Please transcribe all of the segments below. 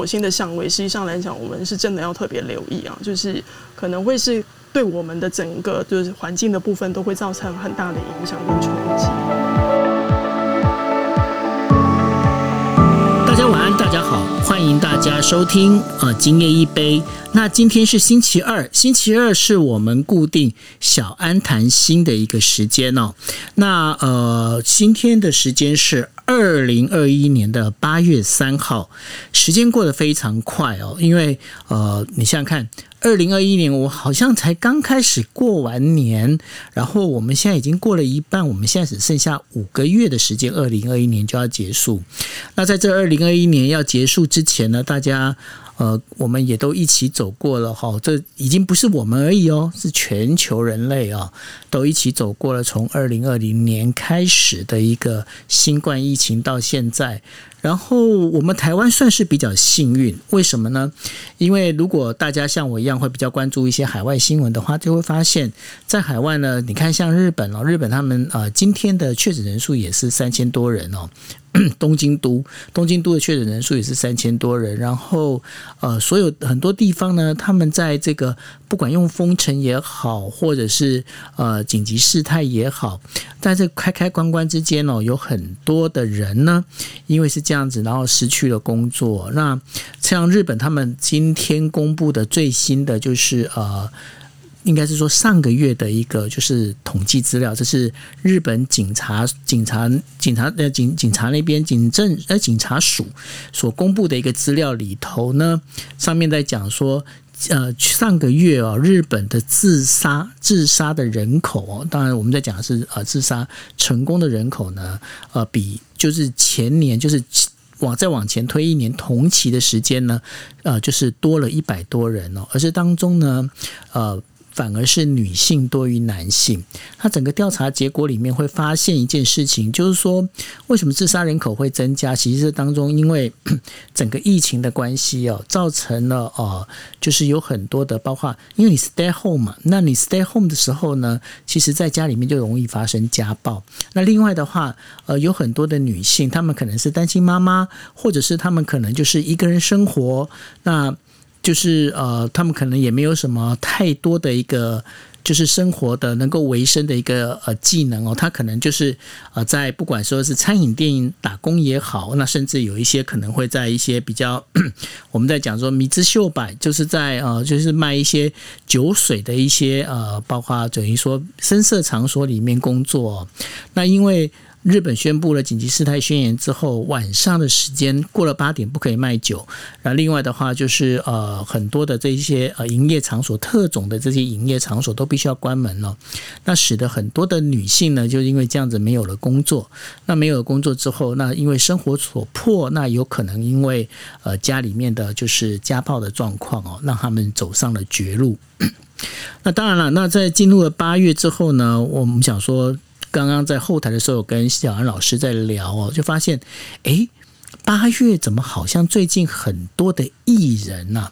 火星的相位，实际上来讲，我们是真的要特别留意啊，就是可能会是对我们的整个就是环境的部分都会造成很大的影响跟冲击。大家晚安，大家好，欢迎大家收听呃，今夜一杯。那今天是星期二，星期二是我们固定小安谈心的一个时间哦。那呃，今天的时间是二零二一年的八月三号，时间过得非常快哦，因为呃，你想想看。二零二一年，我好像才刚开始过完年，然后我们现在已经过了一半，我们现在只剩下五个月的时间，二零二一年就要结束。那在这二零二一年要结束之前呢，大家呃，我们也都一起走过了哈，这已经不是我们而已哦，是全球人类啊，都一起走过了从二零二零年开始的一个新冠疫情到现在。然后我们台湾算是比较幸运，为什么呢？因为如果大家像我一样会比较关注一些海外新闻的话，就会发现，在海外呢，你看像日本哦，日本他们呃今天的确诊人数也是三千多人哦。东京都，东京都的确诊人数也是三千多人。然后，呃，所有很多地方呢，他们在这个不管用封城也好，或者是呃紧急事态也好，在这开开关关之间哦，有很多的人呢，因为是这样子，然后失去了工作。那像日本，他们今天公布的最新的就是呃。应该是说上个月的一个就是统计资料，这是日本警察、警察、警察呃警警察那边警政呃警察署所公布的一个资料里头呢，上面在讲说，呃上个月哦，日本的自杀自杀的人口哦，当然我们在讲的是呃自杀成功的人口呢，呃比就是前年就是往再往前推一年同期的时间呢，呃就是多了一百多人哦，而这当中呢，呃。反而是女性多于男性。他整个调查结果里面会发现一件事情，就是说，为什么自杀人口会增加？其实这当中因为 整个疫情的关系哦，造成了哦，就是有很多的，包括因为你 stay home 嘛，那你 stay home 的时候呢，其实在家里面就容易发生家暴。那另外的话，呃，有很多的女性，她们可能是单亲妈妈，或者是她们可能就是一个人生活。那就是呃，他们可能也没有什么太多的一个，就是生活的能够维生的一个呃技能哦。他可能就是呃，在不管说是餐饮店打工也好，那甚至有一些可能会在一些比较 我们在讲说米之秀百，就是在呃，就是卖一些酒水的一些呃，包括等于说声色场所里面工作。那因为。日本宣布了紧急事态宣言之后，晚上的时间过了八点不可以卖酒。然后另外的话就是呃很多的这一些呃营业场所、特种的这些营业场所都必须要关门了。那使得很多的女性呢，就因为这样子没有了工作。那没有了工作之后，那因为生活所迫，那有可能因为呃家里面的就是家暴的状况哦，让他们走上了绝路。那当然了，那在进入了八月之后呢，我们想说。刚刚在后台的时候，跟小安老师在聊哦，就发现，哎，八月怎么好像最近很多的艺人呐，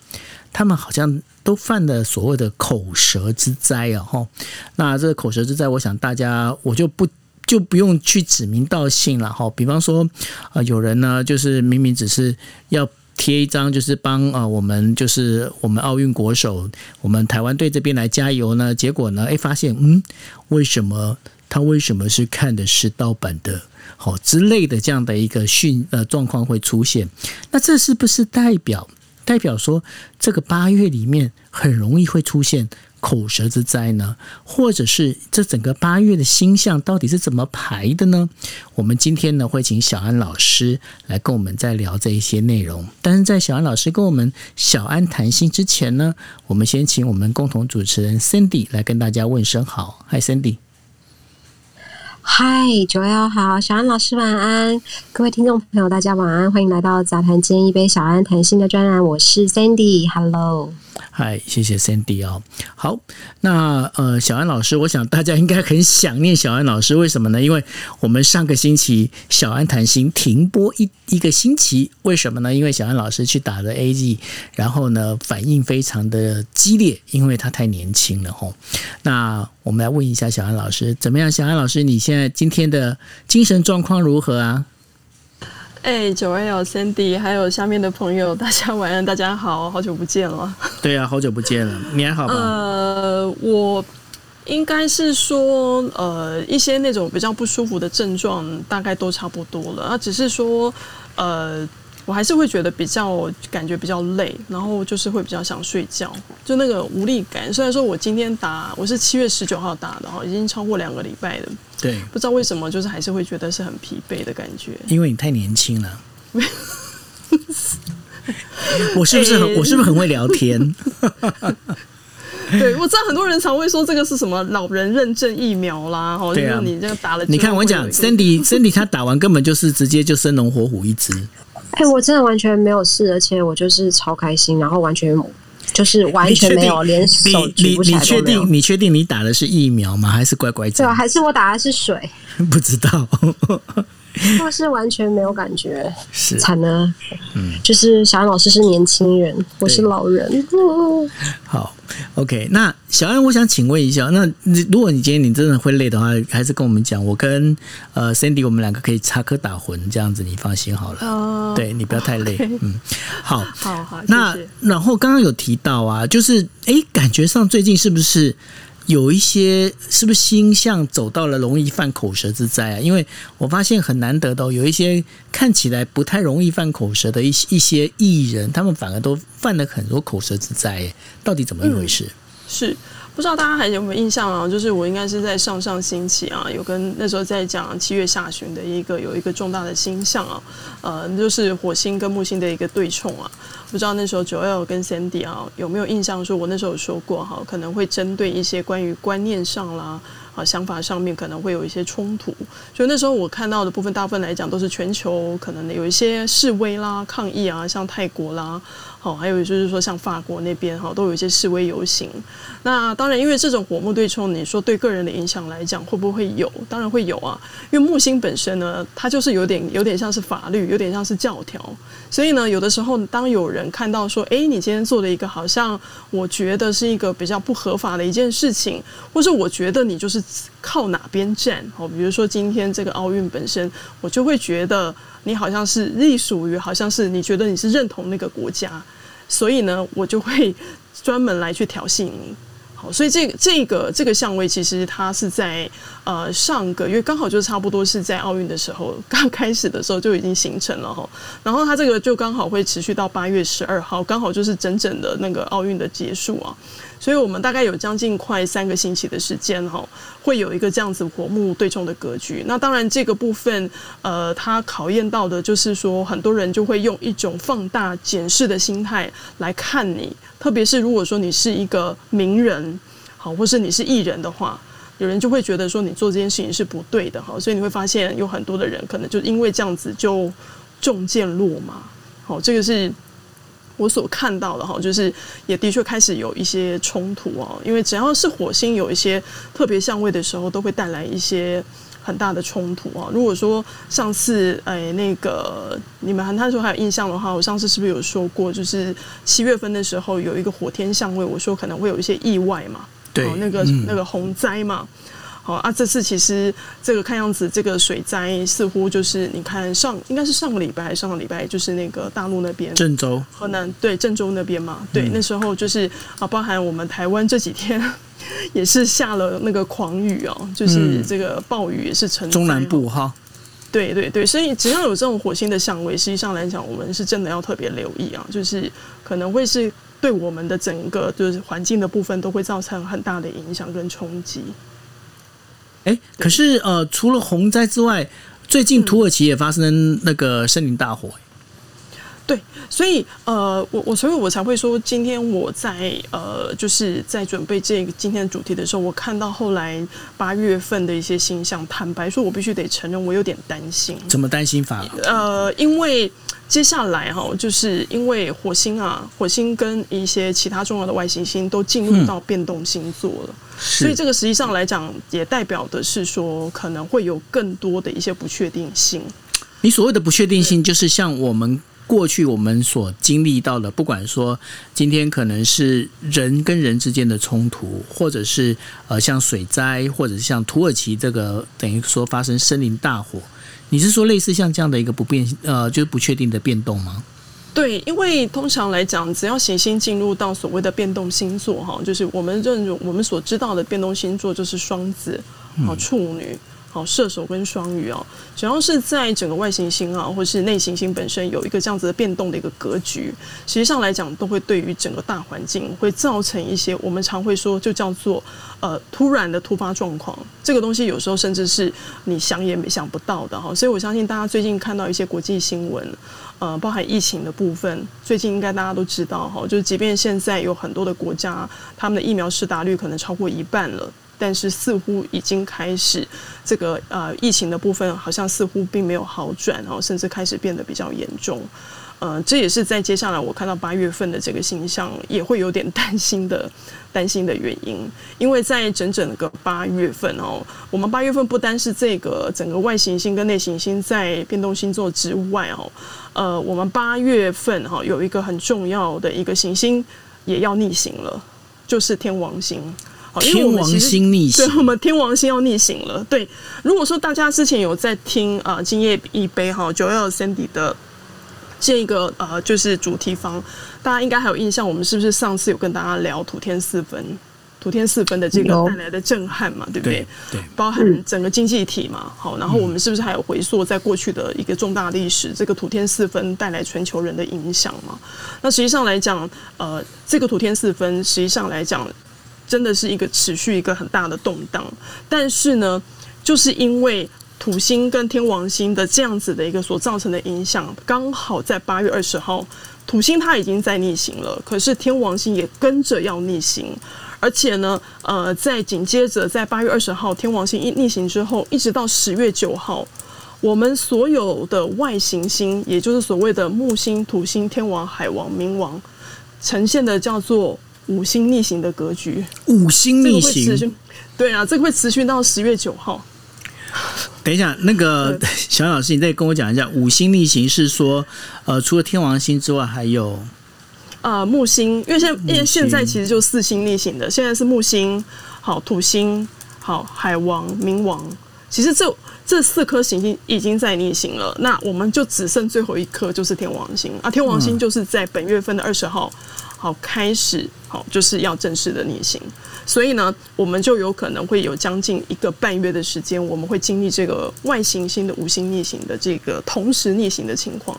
他们好像都犯了所谓的口舌之灾啊！哈，那这个口舌之灾，我想大家我就不就不用去指名道姓了哈。比方说，啊，有人呢，就是明明只是要贴一张，就是帮啊我们就是我们奥运国手，我们台湾队这边来加油呢，结果呢，哎，发现嗯，为什么？他为什么是看的是盗版的，好之类的这样的一个讯呃状况会出现？那这是不是代表代表说这个八月里面很容易会出现口舌之灾呢？或者是这整个八月的星象到底是怎么排的呢？我们今天呢会请小安老师来跟我们再聊这一些内容。但是在小安老师跟我们小安谈心之前呢，我们先请我们共同主持人 Cindy 来跟大家问声好。嗨 Cindy。嗨九月好，小安老师晚安，各位听众朋友大家晚安，欢迎来到杂谈间一杯小安谈心的专栏，我是 Sandy，Hello。嗨，谢谢 Sandy 哦。好，那呃，小安老师，我想大家应该很想念小安老师，为什么呢？因为我们上个星期小安谈心停播一一个星期，为什么呢？因为小安老师去打了 A G，然后呢，反应非常的激烈，因为他太年轻了吼。那我们来问一下小安老师，怎么样？小安老师，你现在今天的精神状况如何啊？哎，九 L Sandy，还有下面的朋友，大家晚安，大家好，好久不见了。对啊，好久不见了，你还好吗？呃，我应该是说，呃，一些那种比较不舒服的症状，大概都差不多了啊，只是说，呃。我还是会觉得比较感觉比较累，然后就是会比较想睡觉，就那个无力感。虽然说我今天打我是七月十九号打的哈，已经超过两个礼拜了。对，不知道为什么，就是还是会觉得是很疲惫的感觉。因为你太年轻了。我是不是很、欸、我是不是很会聊天？对，我知道很多人常会说这个是什么老人认证疫苗啦，哈，就是你这个打了，你看我跟你讲，Sandy Sandy 他打完根本就是直接就生龙活虎一只。哎、欸，我真的完全没有事，而且我就是超开心，然后完全就是完全没有连手举不起来。你确定？你确定你打的是疫苗吗？还是乖乖针？对，还是我打的是水？不知道。我是完全没有感觉，是惨了。嗯，就是小安老师是年轻人，我是老人。好，OK。那小安，我想请问一下，那如果你今天你真的会累的话，还是跟我们讲，我跟呃 Sandy 我们两个可以插科打诨，这样子你放心好了。哦，对你不要太累。Okay. 嗯，好，好好。那然后刚刚有提到啊，就是哎，感觉上最近是不是？有一些是不是星象走到了容易犯口舌之灾啊？因为我发现很难得的，有一些看起来不太容易犯口舌的一些一些艺人，他们反而都犯了很多口舌之灾，到底怎么一回事？是。不知道大家还有没有印象啊？就是我应该是在上上星期啊，有跟那时候在讲七月下旬的一个有一个重大的星象啊，呃，就是火星跟木星的一个对冲啊。不知道那时候九 L 跟 Sandy 啊有没有印象？说我那时候有说过哈，可能会针对一些关于观念上啦啊想法上面可能会有一些冲突。所以那时候我看到的部分，大部分来讲都是全球可能有一些示威啦、抗议啊，像泰国啦。好，还有就是说，像法国那边哈，都有一些示威游行。那当然，因为这种火木对冲，你说对个人的影响来讲，会不会有？当然会有啊。因为木星本身呢，它就是有点有点像是法律，有点像是教条。所以呢，有的时候当有人看到说，哎，你今天做了一个好像我觉得是一个比较不合法的一件事情，或是我觉得你就是靠哪边站？好，比如说今天这个奥运本身，我就会觉得。你好像是隶属于，好像是你觉得你是认同那个国家，所以呢，我就会 专门来去挑衅你。好，所以这个这个这个相位其实它是在呃上个月刚好就差不多是在奥运的时候刚开始的时候就已经形成了哈，然后它这个就刚好会持续到八月十二号，刚好就是整整的那个奥运的结束啊。所以我们大概有将近快三个星期的时间哈，会有一个这样子火木对冲的格局。那当然这个部分，呃，它考验到的就是说，很多人就会用一种放大检视的心态来看你，特别是如果说你是一个名人，好，或是你是艺人的话，有人就会觉得说你做这件事情是不对的哈。所以你会发现有很多的人可能就因为这样子就中箭落马。好，这个是。我所看到的哈，就是也的确开始有一些冲突哦，因为只要是火星有一些特别相位的时候，都会带来一些很大的冲突啊。如果说上次哎那个你们那时候还有印象的话，我上次是不是有说过，就是七月份的时候有一个火天相位，我说可能会有一些意外嘛，对，那个那个洪灾嘛。好啊，这次其实这个看样子，这个水灾似乎就是你看上应该是上个礼拜还是上个礼拜，就是那个大陆那边郑州河南对郑州那边嘛，对，那时候就是啊，包含我们台湾这几天也是下了那个狂雨哦，就是这个暴雨也是成中南部哈，对对对，所以只要有这种火星的相位，实际上来讲，我们是真的要特别留意啊，就是可能会是对我们的整个就是环境的部分都会造成很大的影响跟冲击。哎，可是呃，除了洪灾之外，最近土耳其也发生那个森林大火。对，所以呃，我我所以我才会说，今天我在呃，就是在准备这个今天的主题的时候，我看到后来八月份的一些星象，坦白说，我必须得承认，我有点担心。怎么担心法？呃，因为。接下来哈，就是因为火星啊，火星跟一些其他重要的外行星都进入到变动星座了，嗯、所以这个实际上来讲，也代表的是说，可能会有更多的一些不确定性。你所谓的不确定性，就是像我们过去我们所经历到的，不管说今天可能是人跟人之间的冲突，或者是呃像水灾，或者是像土耳其这个等于说发生森林大火。你是说类似像这样的一个不变呃，就是不确定的变动吗？对，因为通常来讲，只要行星进入到所谓的变动星座哈，就是我们认我们所知道的变动星座就是双子、好处女。好，射手跟双鱼哦，主要是在整个外行星啊，或是内行星本身有一个这样子的变动的一个格局，实际上来讲，都会对于整个大环境会造成一些我们常会说就叫做呃突然的突发状况。这个东西有时候甚至是你想也没想不到的哈，所以我相信大家最近看到一些国际新闻，呃，包含疫情的部分，最近应该大家都知道哈，就是即便现在有很多的国家，他们的疫苗施打率可能超过一半了。但是似乎已经开始，这个呃疫情的部分好像似乎并没有好转，然后甚至开始变得比较严重，呃，这也是在接下来我看到八月份的这个形象也会有点担心的担心的原因，因为在整整个八月份哦，我们八月份不单是这个整个外行星跟内行星在变动星座之外哦，呃，我们八月份哈有一个很重要的一个行星也要逆行了，就是天王星。天王星逆行，对，我们天王星要逆行了。对，如果说大家之前有在听啊，今夜一杯哈，Joel Sandy 的这个呃，就是主题方，大家应该还有印象。我们是不是上次有跟大家聊土天四分，土天四分的这个带来的震撼嘛？对不对？对，包含整个经济体嘛。好，然后我们是不是还有回溯在过去的一个重大历史，这个土天四分带来全球人的影响嘛？那实际上来讲，呃，这个土天四分实际上来讲。真的是一个持续一个很大的动荡，但是呢，就是因为土星跟天王星的这样子的一个所造成的影响，刚好在八月二十号，土星它已经在逆行了，可是天王星也跟着要逆行，而且呢，呃，在紧接着在八月二十号天王星一逆行之后，一直到十月九号，我们所有的外行星，也就是所谓的木星、土星、天王、海王、冥王，呈现的叫做。五星逆行的格局，五星逆行，对啊，这个会持续到十月九号。等一下，那个 小老师，你再跟我讲一下，五星逆行是说，呃，除了天王星之外，还有呃木星，因为现因为现在其实就四星逆行的，现在是木星、好土星、好海王、冥王，其实这这四颗行星已经在逆行了，那我们就只剩最后一颗就是天王星。啊，天王星就是在本月份的二十号。好，开始好，就是要正式的逆行，所以呢，我们就有可能会有将近一个半月的时间，我们会经历这个外行星的五星逆行的这个同时逆行的情况。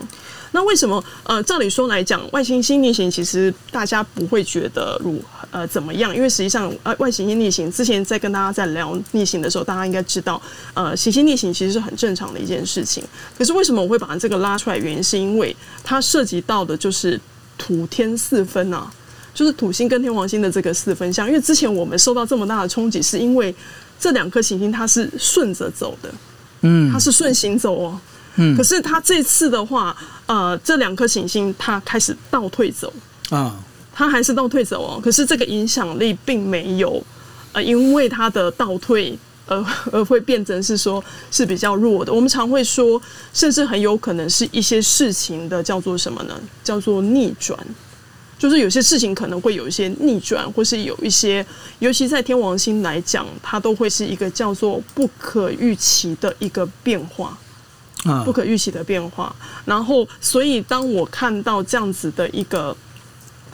那为什么？呃，照理说来讲，外行星逆行其实大家不会觉得如呃怎么样，因为实际上呃外行星逆行之前在跟大家在聊逆行的时候，大家应该知道，呃，行星逆行其实是很正常的一件事情。可是为什么我会把这个拉出来？原因是因为它涉及到的就是。土天四分啊，就是土星跟天王星的这个四分相，因为之前我们受到这么大的冲击，是因为这两颗行星它是顺着走的，嗯，它是顺行走哦，嗯，可是它这次的话，呃，这两颗行星它开始倒退走啊，它还是倒退走哦，可是这个影响力并没有，呃，因为它的倒退。而而会变成是说是比较弱的。我们常会说，甚至很有可能是一些事情的叫做什么呢？叫做逆转，就是有些事情可能会有一些逆转，或是有一些，尤其在天王星来讲，它都会是一个叫做不可预期的一个变化啊，不可预期的变化。然后，所以当我看到这样子的一个。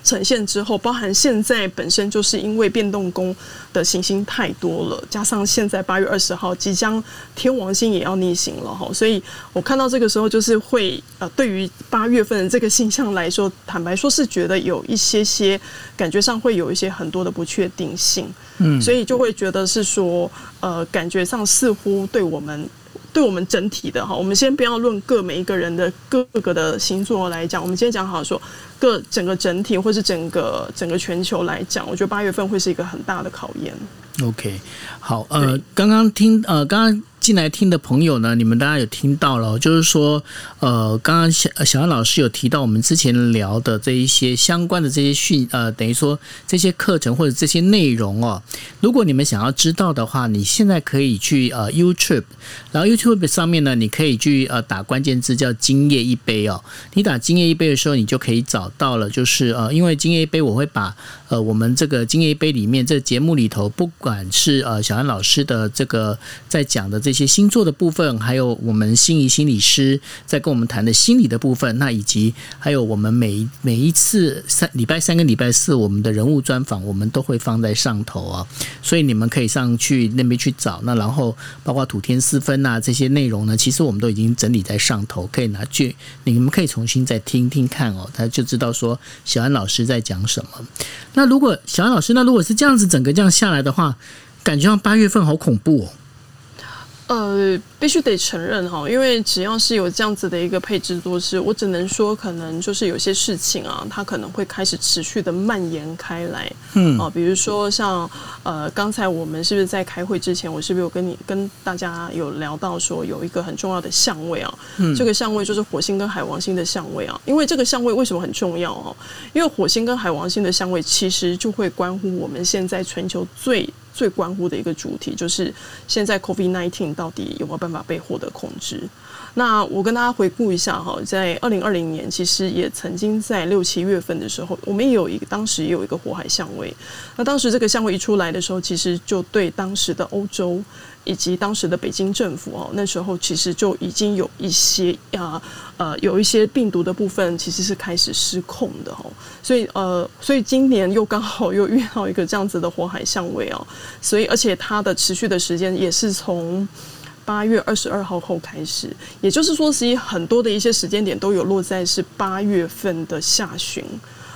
呈现之后，包含现在本身就是因为变动宫的行星太多了，加上现在八月二十号即将天王星也要逆行了哈，所以我看到这个时候就是会呃，对于八月份的这个星象来说，坦白说是觉得有一些些感觉上会有一些很多的不确定性，嗯，所以就会觉得是说呃，感觉上似乎对我们。对我们整体的哈，我们先不要论各每一个人的各个的星座来讲，我们今天讲好说各整个整体或是整个整个全球来讲，我觉得八月份会是一个很大的考验。OK，好，呃，刚刚听呃刚刚。进来听的朋友呢，你们大家有听到了，就是说，呃，刚刚小小安老师有提到我们之前聊的这一些相关的这些讯，呃，等于说这些课程或者这些内容哦，如果你们想要知道的话，你现在可以去呃 YouTube，然后 YouTube 上面呢，你可以去呃打关键字叫“今夜一杯”哦，你打“今夜一杯”的时候，你就可以找到了，就是呃，因为“今夜一杯”我会把呃，我们这个今夜杯里面这节目里头，不管是呃小安老师的这个在讲的这些星座的部分，还有我们心仪心理师在跟我们谈的心理的部分，那以及还有我们每每一次三礼拜三跟礼拜四我们的人物专访，我们都会放在上头啊，所以你们可以上去那边去找。那然后包括土天四分啊这些内容呢，其实我们都已经整理在上头，可以拿去你们可以重新再听听看哦，他就知道说小安老师在讲什么。那如果小安老师，那如果是这样子，整个这样下来的话，感觉上八月份好恐怖哦。呃，必须得承认哈，因为只要是有这样子的一个配置都是，我只能说可能就是有些事情啊，它可能会开始持续的蔓延开来。嗯，啊，比如说像呃，刚才我们是不是在开会之前，我是不是有跟你跟大家有聊到说有一个很重要的相位啊？嗯，这个相位就是火星跟海王星的相位啊。因为这个相位为什么很重要哦？因为火星跟海王星的相位其实就会关乎我们现在全球最。最关乎的一个主题就是现在 COVID-19 到底有没有办法被获得控制？那我跟大家回顾一下哈，在二零二零年，其实也曾经在六七月份的时候，我们也有一个当时也有一个火海相位。那当时这个相位一出来的时候，其实就对当时的欧洲。以及当时的北京政府哦，那时候其实就已经有一些啊呃有一些病毒的部分其实是开始失控的哦，所以呃所以今年又刚好又遇到一个这样子的火海相位哦，所以而且它的持续的时间也是从八月二十二号后开始，也就是说，实际很多的一些时间点都有落在是八月份的下旬，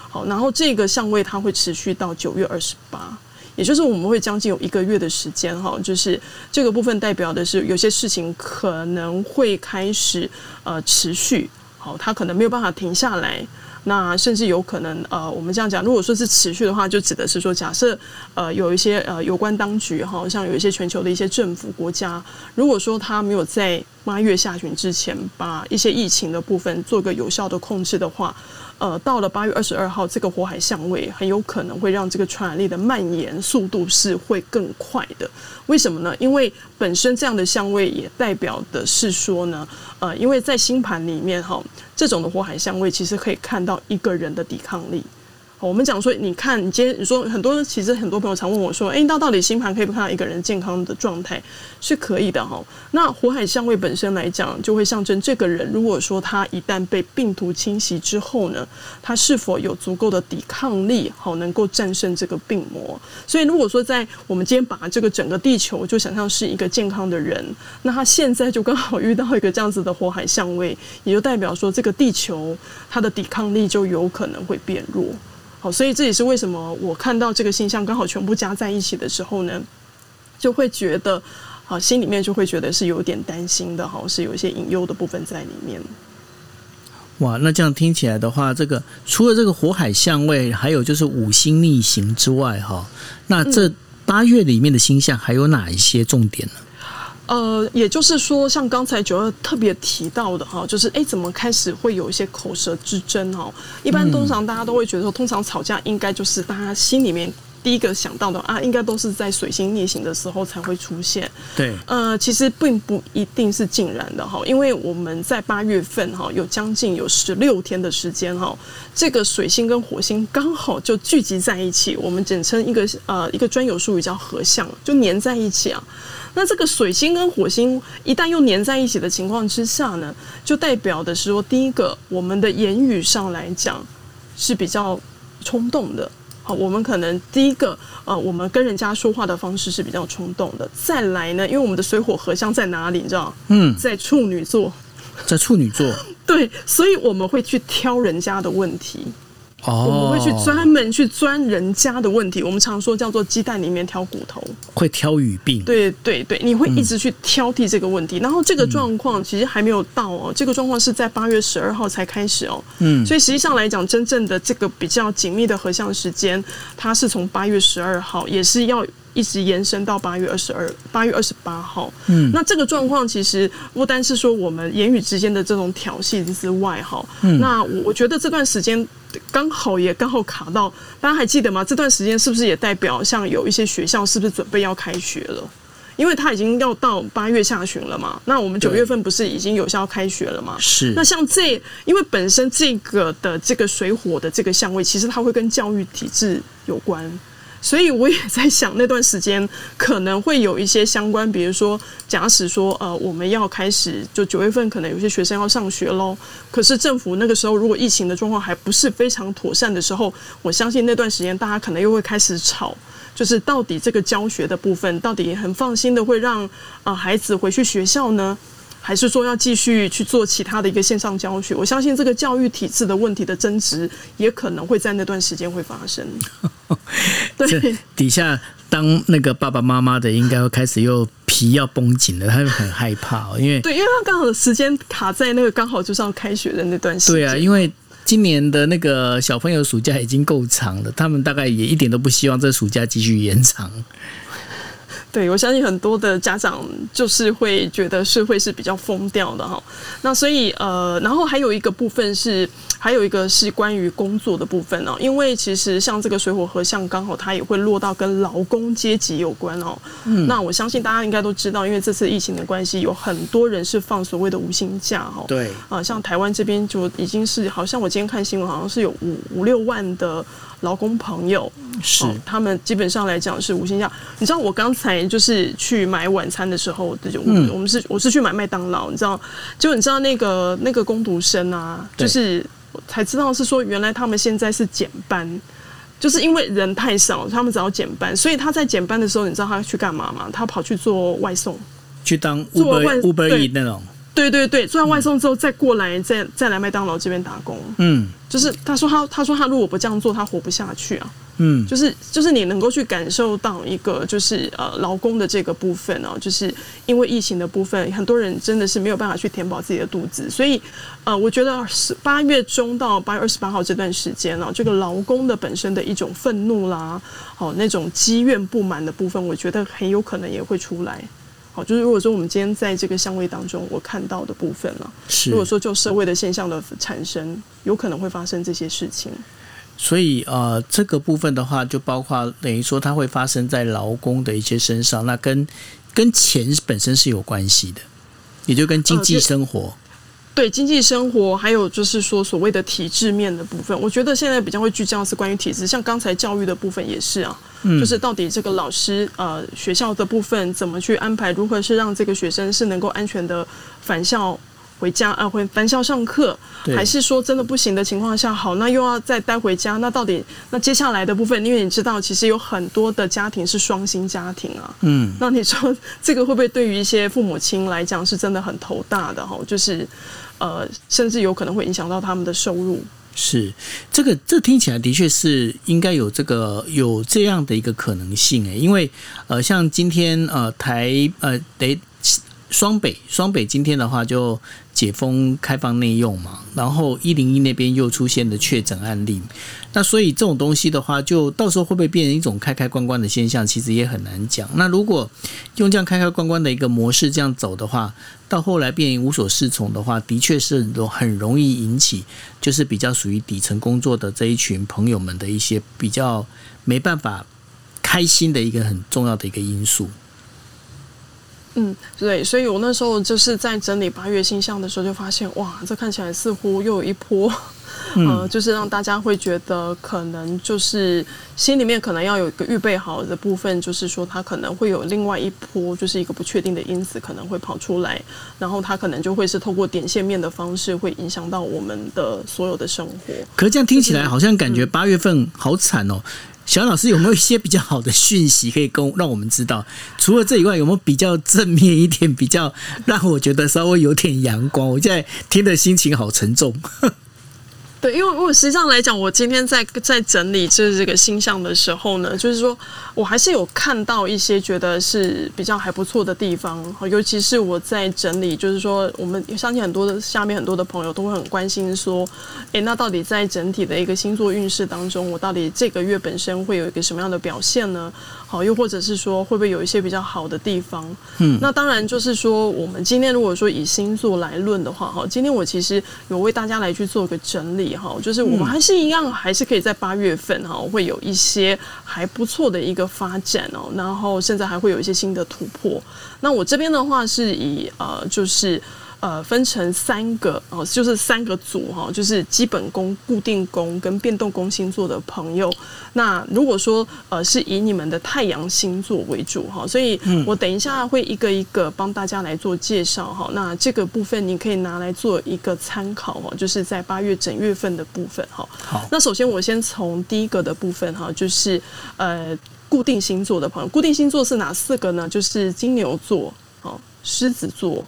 好，然后这个相位它会持续到九月二十八。也就是我们会将近有一个月的时间哈，就是这个部分代表的是有些事情可能会开始呃持续，好，它可能没有办法停下来。那甚至有可能，呃，我们这样讲，如果说是持续的话，就指的是说，假设呃有一些呃有关当局哈，像有一些全球的一些政府国家，如果说他没有在八月下旬之前把一些疫情的部分做个有效的控制的话，呃，到了八月二十二号，这个火海相位很有可能会让这个传染力的蔓延速度是会更快的。为什么呢？因为本身这样的相位也代表的是说呢，呃，因为在星盘里面哈，这种的火海相位其实可以看到一个人的抵抗力。我们讲说，你看，你今天你说很多，其实很多朋友常问我说，诶，那到底星盘可以不看到一个人健康的状态？是可以的哈。那火海相位本身来讲，就会象征这个人，如果说他一旦被病毒侵袭之后呢，他是否有足够的抵抗力，好能够战胜这个病魔。所以，如果说在我们今天把这个整个地球就想象是一个健康的人，那他现在就刚好遇到一个这样子的火海相位，也就代表说这个地球它的抵抗力就有可能会变弱。好，所以这也是为什么我看到这个现象刚好全部加在一起的时候呢，就会觉得，啊，心里面就会觉得是有点担心的，哈，是有一些隐忧的部分在里面。哇，那这样听起来的话，这个除了这个火海相位，还有就是五星逆行之外，哈，那这八月里面的星象还有哪一些重点呢？呃，也就是说，像刚才九二特别提到的哈，就是哎，怎么开始会有一些口舌之争哈？一般通常大家都会觉得说，通常吵架应该就是大家心里面第一个想到的啊，应该都是在水星逆行的时候才会出现。对，呃，其实并不一定是尽然的哈，因为我们在八月份哈，有将近有十六天的时间哈，这个水星跟火星刚好就聚集在一起，我们简称一个呃一个专有术语叫合相，就粘在一起啊。那这个水星跟火星一旦又粘在一起的情况之下呢，就代表的是说，第一个，我们的言语上来讲是比较冲动的。好，我们可能第一个，呃，我们跟人家说话的方式是比较冲动的。再来呢，因为我们的水火合相在哪里？你知道？嗯，在处女座，在处女座。对，所以我们会去挑人家的问题。哦，我们会去专门去钻人家的问题，我们常说叫做鸡蛋里面挑骨头，会挑语病。对对对，你会一直去挑剔这个问题，嗯、然后这个状况其实还没有到哦，这个状况是在八月十二号才开始哦。嗯，所以实际上来讲，真正的这个比较紧密的合相时间，它是从八月十二号，也是要。一直延伸到八月二十二、八月二十八号。嗯，那这个状况其实不单是说我们言语之间的这种挑衅之外，哈，嗯，那我我觉得这段时间刚好也刚好卡到，大家还记得吗？这段时间是不是也代表像有一些学校是不是准备要开学了？因为它已经要到八月下旬了嘛。那我们九月份不是已经有效开学了嘛？是。那像这，因为本身这个的这个水火的这个相位，其实它会跟教育体制有关。所以我也在想，那段时间可能会有一些相关，比如说，假使说，呃，我们要开始就九月份，可能有些学生要上学喽。可是政府那个时候，如果疫情的状况还不是非常妥善的时候，我相信那段时间大家可能又会开始吵，就是到底这个教学的部分，到底很放心的会让啊、孩子回去学校呢？还是说要继续去做其他的一个线上教学？我相信这个教育体制的问题的争执，也可能会在那段时间会发生。对，底下当那个爸爸妈妈的，应该会开始又皮要绷紧了，他会很害怕，因为对，因为他刚好的时间卡在那个刚好就是要开学的那段时间。对啊，因为今年的那个小朋友暑假已经够长了，他们大概也一点都不希望这暑假继续延长。对，我相信很多的家长就是会觉得是会是比较疯掉的哈。那所以呃，然后还有一个部分是，还有一个是关于工作的部分哦。因为其实像这个水火合相，刚好它也会落到跟劳工阶级有关哦。嗯。那我相信大家应该都知道，因为这次疫情的关系，有很多人是放所谓的无薪假哈。对。啊，像台湾这边就已经是，好像我今天看新闻，好像是有五五六万的。劳工朋友是、哦，他们基本上来讲是无薪假。你知道我刚才就是去买晚餐的时候，就我们是我是去买麦当劳，你知道，就你知道那个那个工读生啊，就是才知道是说原来他们现在是减班，就是因为人太少，他们只要减班，所以他在减班的时候，你知道他去干嘛吗？他跑去做外送，去当 Uber Uber 那种。对对对，做完外送之后再过来，嗯、再再来麦当劳这边打工。嗯，就是他说他他说他如果不这样做，他活不下去啊。嗯，就是就是你能够去感受到一个就是呃劳工的这个部分哦，就是因为疫情的部分，很多人真的是没有办法去填饱自己的肚子，所以呃，我觉得是八月中到八月二十八号这段时间呢，这个劳工的本身的一种愤怒啦，哦那种积怨不满的部分，我觉得很有可能也会出来。好，就是如果说我们今天在这个相位当中，我看到的部分了，是如果说就社会的现象的产生，有可能会发生这些事情。所以呃，这个部分的话，就包括等于说它会发生在劳工的一些身上，那跟跟钱本身是有关系的，也就跟经济生活。呃对经济生活，还有就是说所谓的体制面的部分，我觉得现在比较会聚焦是关于体制，像刚才教育的部分也是啊，嗯，就是到底这个老师呃学校的部分怎么去安排，如何是让这个学生是能够安全的返校回家啊，回返校上课，还是说真的不行的情况下，好，那又要再带回家，那到底那接下来的部分，因为你知道其实有很多的家庭是双薪家庭啊，嗯，那你说这个会不会对于一些父母亲来讲是真的很头大的哈，就是。呃，甚至有可能会影响到他们的收入。是这个，这听起来的确是应该有这个有这样的一个可能性诶，因为呃，像今天呃台呃得。双北，双北今天的话就解封开放内用嘛，然后一零一那边又出现了确诊案例，那所以这种东西的话，就到时候会不会变成一种开开关关的现象，其实也很难讲。那如果用这样开开关关的一个模式这样走的话，到后来变无所适从的话，的确是很容易引起，就是比较属于底层工作的这一群朋友们的一些比较没办法开心的一个很重要的一个因素。嗯，对，所以我那时候就是在整理八月星象的时候，就发现哇，这看起来似乎又有一波，呃，就是让大家会觉得可能就是心里面可能要有一个预备好的部分，就是说它可能会有另外一波，就是一个不确定的因子可能会跑出来，然后它可能就会是透过点线面的方式，会影响到我们的所有的生活。可是这样听起来好像感觉八月份好惨哦。小安老师有没有一些比较好的讯息可以跟让我们知道？除了这以外，有没有比较正面一点、比较让我觉得稍微有点阳光？我现在听的心情好沉重。对，因为我实际上来讲，我今天在在整理这这个星象的时候呢，就是说我还是有看到一些觉得是比较还不错的地方，尤其是我在整理，就是说我们相信很多的下面很多的朋友都会很关心说，诶，那到底在整体的一个星座运势当中，我到底这个月本身会有一个什么样的表现呢？好，又或者是说会不会有一些比较好的地方？嗯，那当然就是说，我们今天如果说以星座来论的话，哈，今天我其实有为大家来去做个整理。哈，就是我们还是一样，还是可以在八月份哈，会有一些还不错的一个发展哦，然后现在还会有一些新的突破。那我这边的话是以呃，就是。呃，分成三个哦，就是三个组哈，就是基本功、固定功跟变动宫星座的朋友。那如果说呃是以你们的太阳星座为主哈，所以我等一下会一个一个帮大家来做介绍哈。那这个部分你可以拿来做一个参考哈，就是在八月整月份的部分哈。好，那首先我先从第一个的部分哈，就是呃固定星座的朋友，固定星座是哪四个呢？就是金牛座、哦狮子座。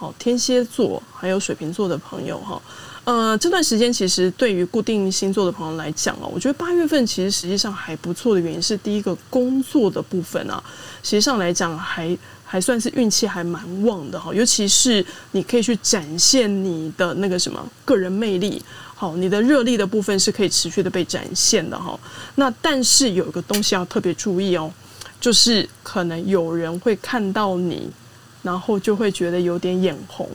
好，天蝎座还有水瓶座的朋友哈，呃，这段时间其实对于固定星座的朋友来讲哦，我觉得八月份其实实际上还不错的原因是，第一个工作的部分啊，实际上来讲还还算是运气还蛮旺的哈，尤其是你可以去展现你的那个什么个人魅力，好，你的热力的部分是可以持续的被展现的哈。那但是有一个东西要特别注意哦，就是可能有人会看到你。然后就会觉得有点眼红，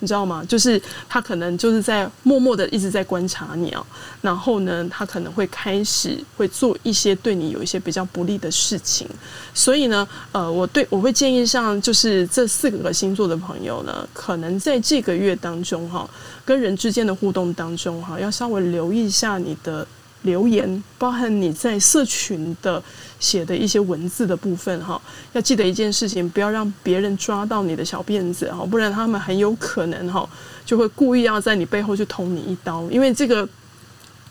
你知道吗？就是他可能就是在默默的一直在观察你啊。然后呢，他可能会开始会做一些对你有一些比较不利的事情。所以呢，呃，我对我会建议像就是这四个星座的朋友呢，可能在这个月当中哈，跟人之间的互动当中哈，要稍微留意一下你的。留言包含你在社群的写的一些文字的部分哈，要记得一件事情，不要让别人抓到你的小辫子哈，不然他们很有可能哈就会故意要在你背后去捅你一刀，因为这个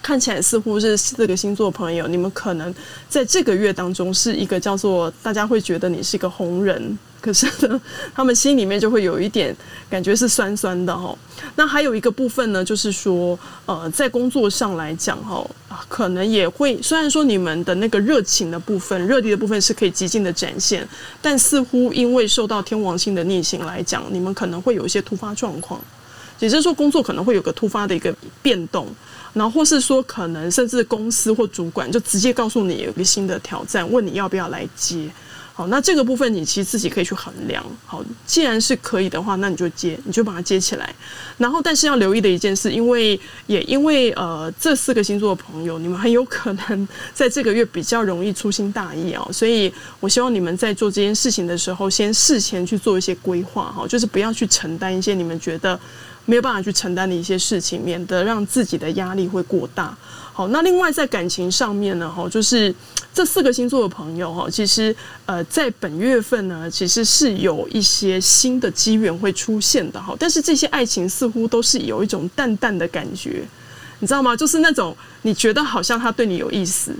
看起来似乎是四个星座朋友，你们可能在这个月当中是一个叫做大家会觉得你是一个红人。可是，他们心里面就会有一点感觉是酸酸的哈。那还有一个部分呢，就是说，呃，在工作上来讲哈，可能也会，虽然说你们的那个热情的部分、热力的部分是可以极尽的展现，但似乎因为受到天王星的逆行来讲，你们可能会有一些突发状况，也就是说，工作可能会有个突发的一个变动，然后或是说，可能甚至公司或主管就直接告诉你有一个新的挑战，问你要不要来接。好，那这个部分你其实自己可以去衡量。好，既然是可以的话，那你就接，你就把它接起来。然后，但是要留意的一件事，因为也因为呃，这四个星座的朋友，你们很有可能 在这个月比较容易粗心大意哦。所以我希望你们在做这件事情的时候，先事前去做一些规划哈，就是不要去承担一些你们觉得没有办法去承担的一些事情，免得让自己的压力会过大。好，那另外在感情上面呢，哈，就是这四个星座的朋友哈，其实呃，在本月份呢，其实是有一些新的机缘会出现的哈。但是这些爱情似乎都是有一种淡淡的感觉，你知道吗？就是那种你觉得好像他对你有意思，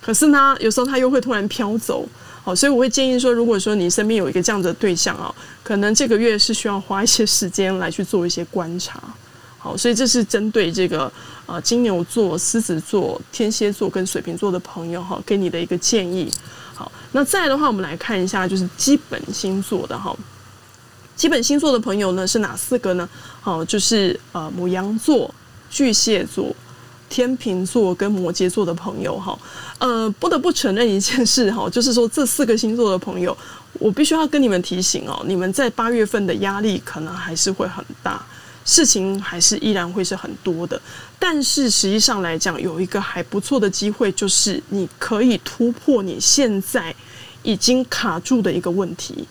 可是呢，有时候他又会突然飘走。好，所以我会建议说，如果说你身边有一个这样的对象啊，可能这个月是需要花一些时间来去做一些观察。好，所以这是针对这个呃金牛座、狮子座、天蝎座跟水瓶座的朋友哈，给你的一个建议。好，那再的话，我们来看一下就是基本星座的哈。基本星座的朋友呢是哪四个呢？好，就是呃母羊座、巨蟹座、天秤座跟摩羯座的朋友哈。呃，不得不承认一件事哈，就是说这四个星座的朋友，我必须要跟你们提醒哦，你们在八月份的压力可能还是会很大。事情还是依然会是很多的，但是实际上来讲，有一个还不错的机会，就是你可以突破你现在已经卡住的一个问题。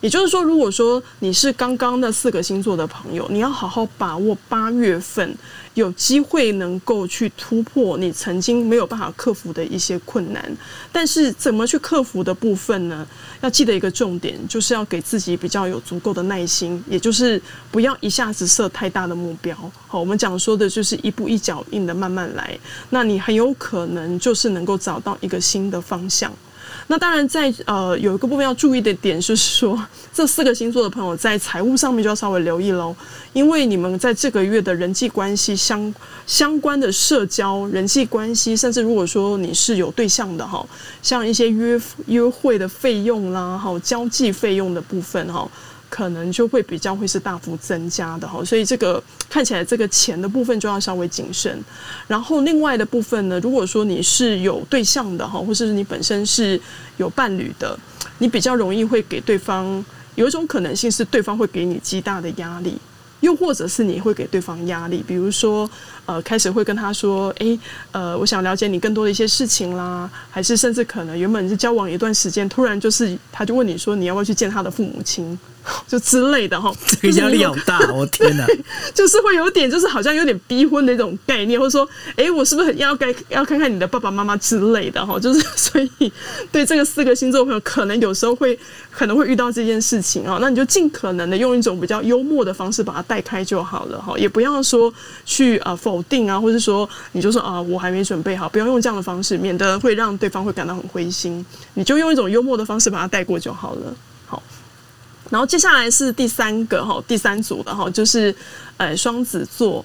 也就是说，如果说你是刚刚那四个星座的朋友，你要好好把握八月份有机会能够去突破你曾经没有办法克服的一些困难。但是怎么去克服的部分呢？要记得一个重点，就是要给自己比较有足够的耐心，也就是不要一下子设太大的目标。好，我们讲说的就是一步一脚印的慢慢来，那你很有可能就是能够找到一个新的方向。那当然在，呃有一个部分要注意的点，就是说这四个星座的朋友在财务上面就要稍微留意喽，因为你们在这个月的人际关系相相关的社交、人际关系，甚至如果说你是有对象的哈，像一些约约会的费用啦，哈，交际费用的部分哈。可能就会比较会是大幅增加的哈，所以这个看起来这个钱的部分就要稍微谨慎。然后另外的部分呢，如果说你是有对象的哈，或是你本身是有伴侣的，你比较容易会给对方有一种可能性是对方会给你极大的压力。又或者是你会给对方压力，比如说，呃，开始会跟他说，诶，呃，我想了解你更多的一些事情啦，还是甚至可能原本是交往一段时间，突然就是他就问你说，你要不要去见他的父母亲，就之类的哈，这个压力好大，我天哪，就是会有点，就是好像有点逼婚的一种概念，或者说，诶，我是不是很要该要看看你的爸爸妈妈之类的哈，就是 所以对这个四个星座朋友，可能有时候会可能会遇到这件事情啊，那你就尽可能的用一种比较幽默的方式把它带开就好了哈，也不要说去呃否否定啊，或者说你就说啊我还没准备好，不要用这样的方式，免得会让对方会感到很灰心。你就用一种幽默的方式把它带过就好了。好，然后接下来是第三个哈，第三组的哈，就是呃双子座、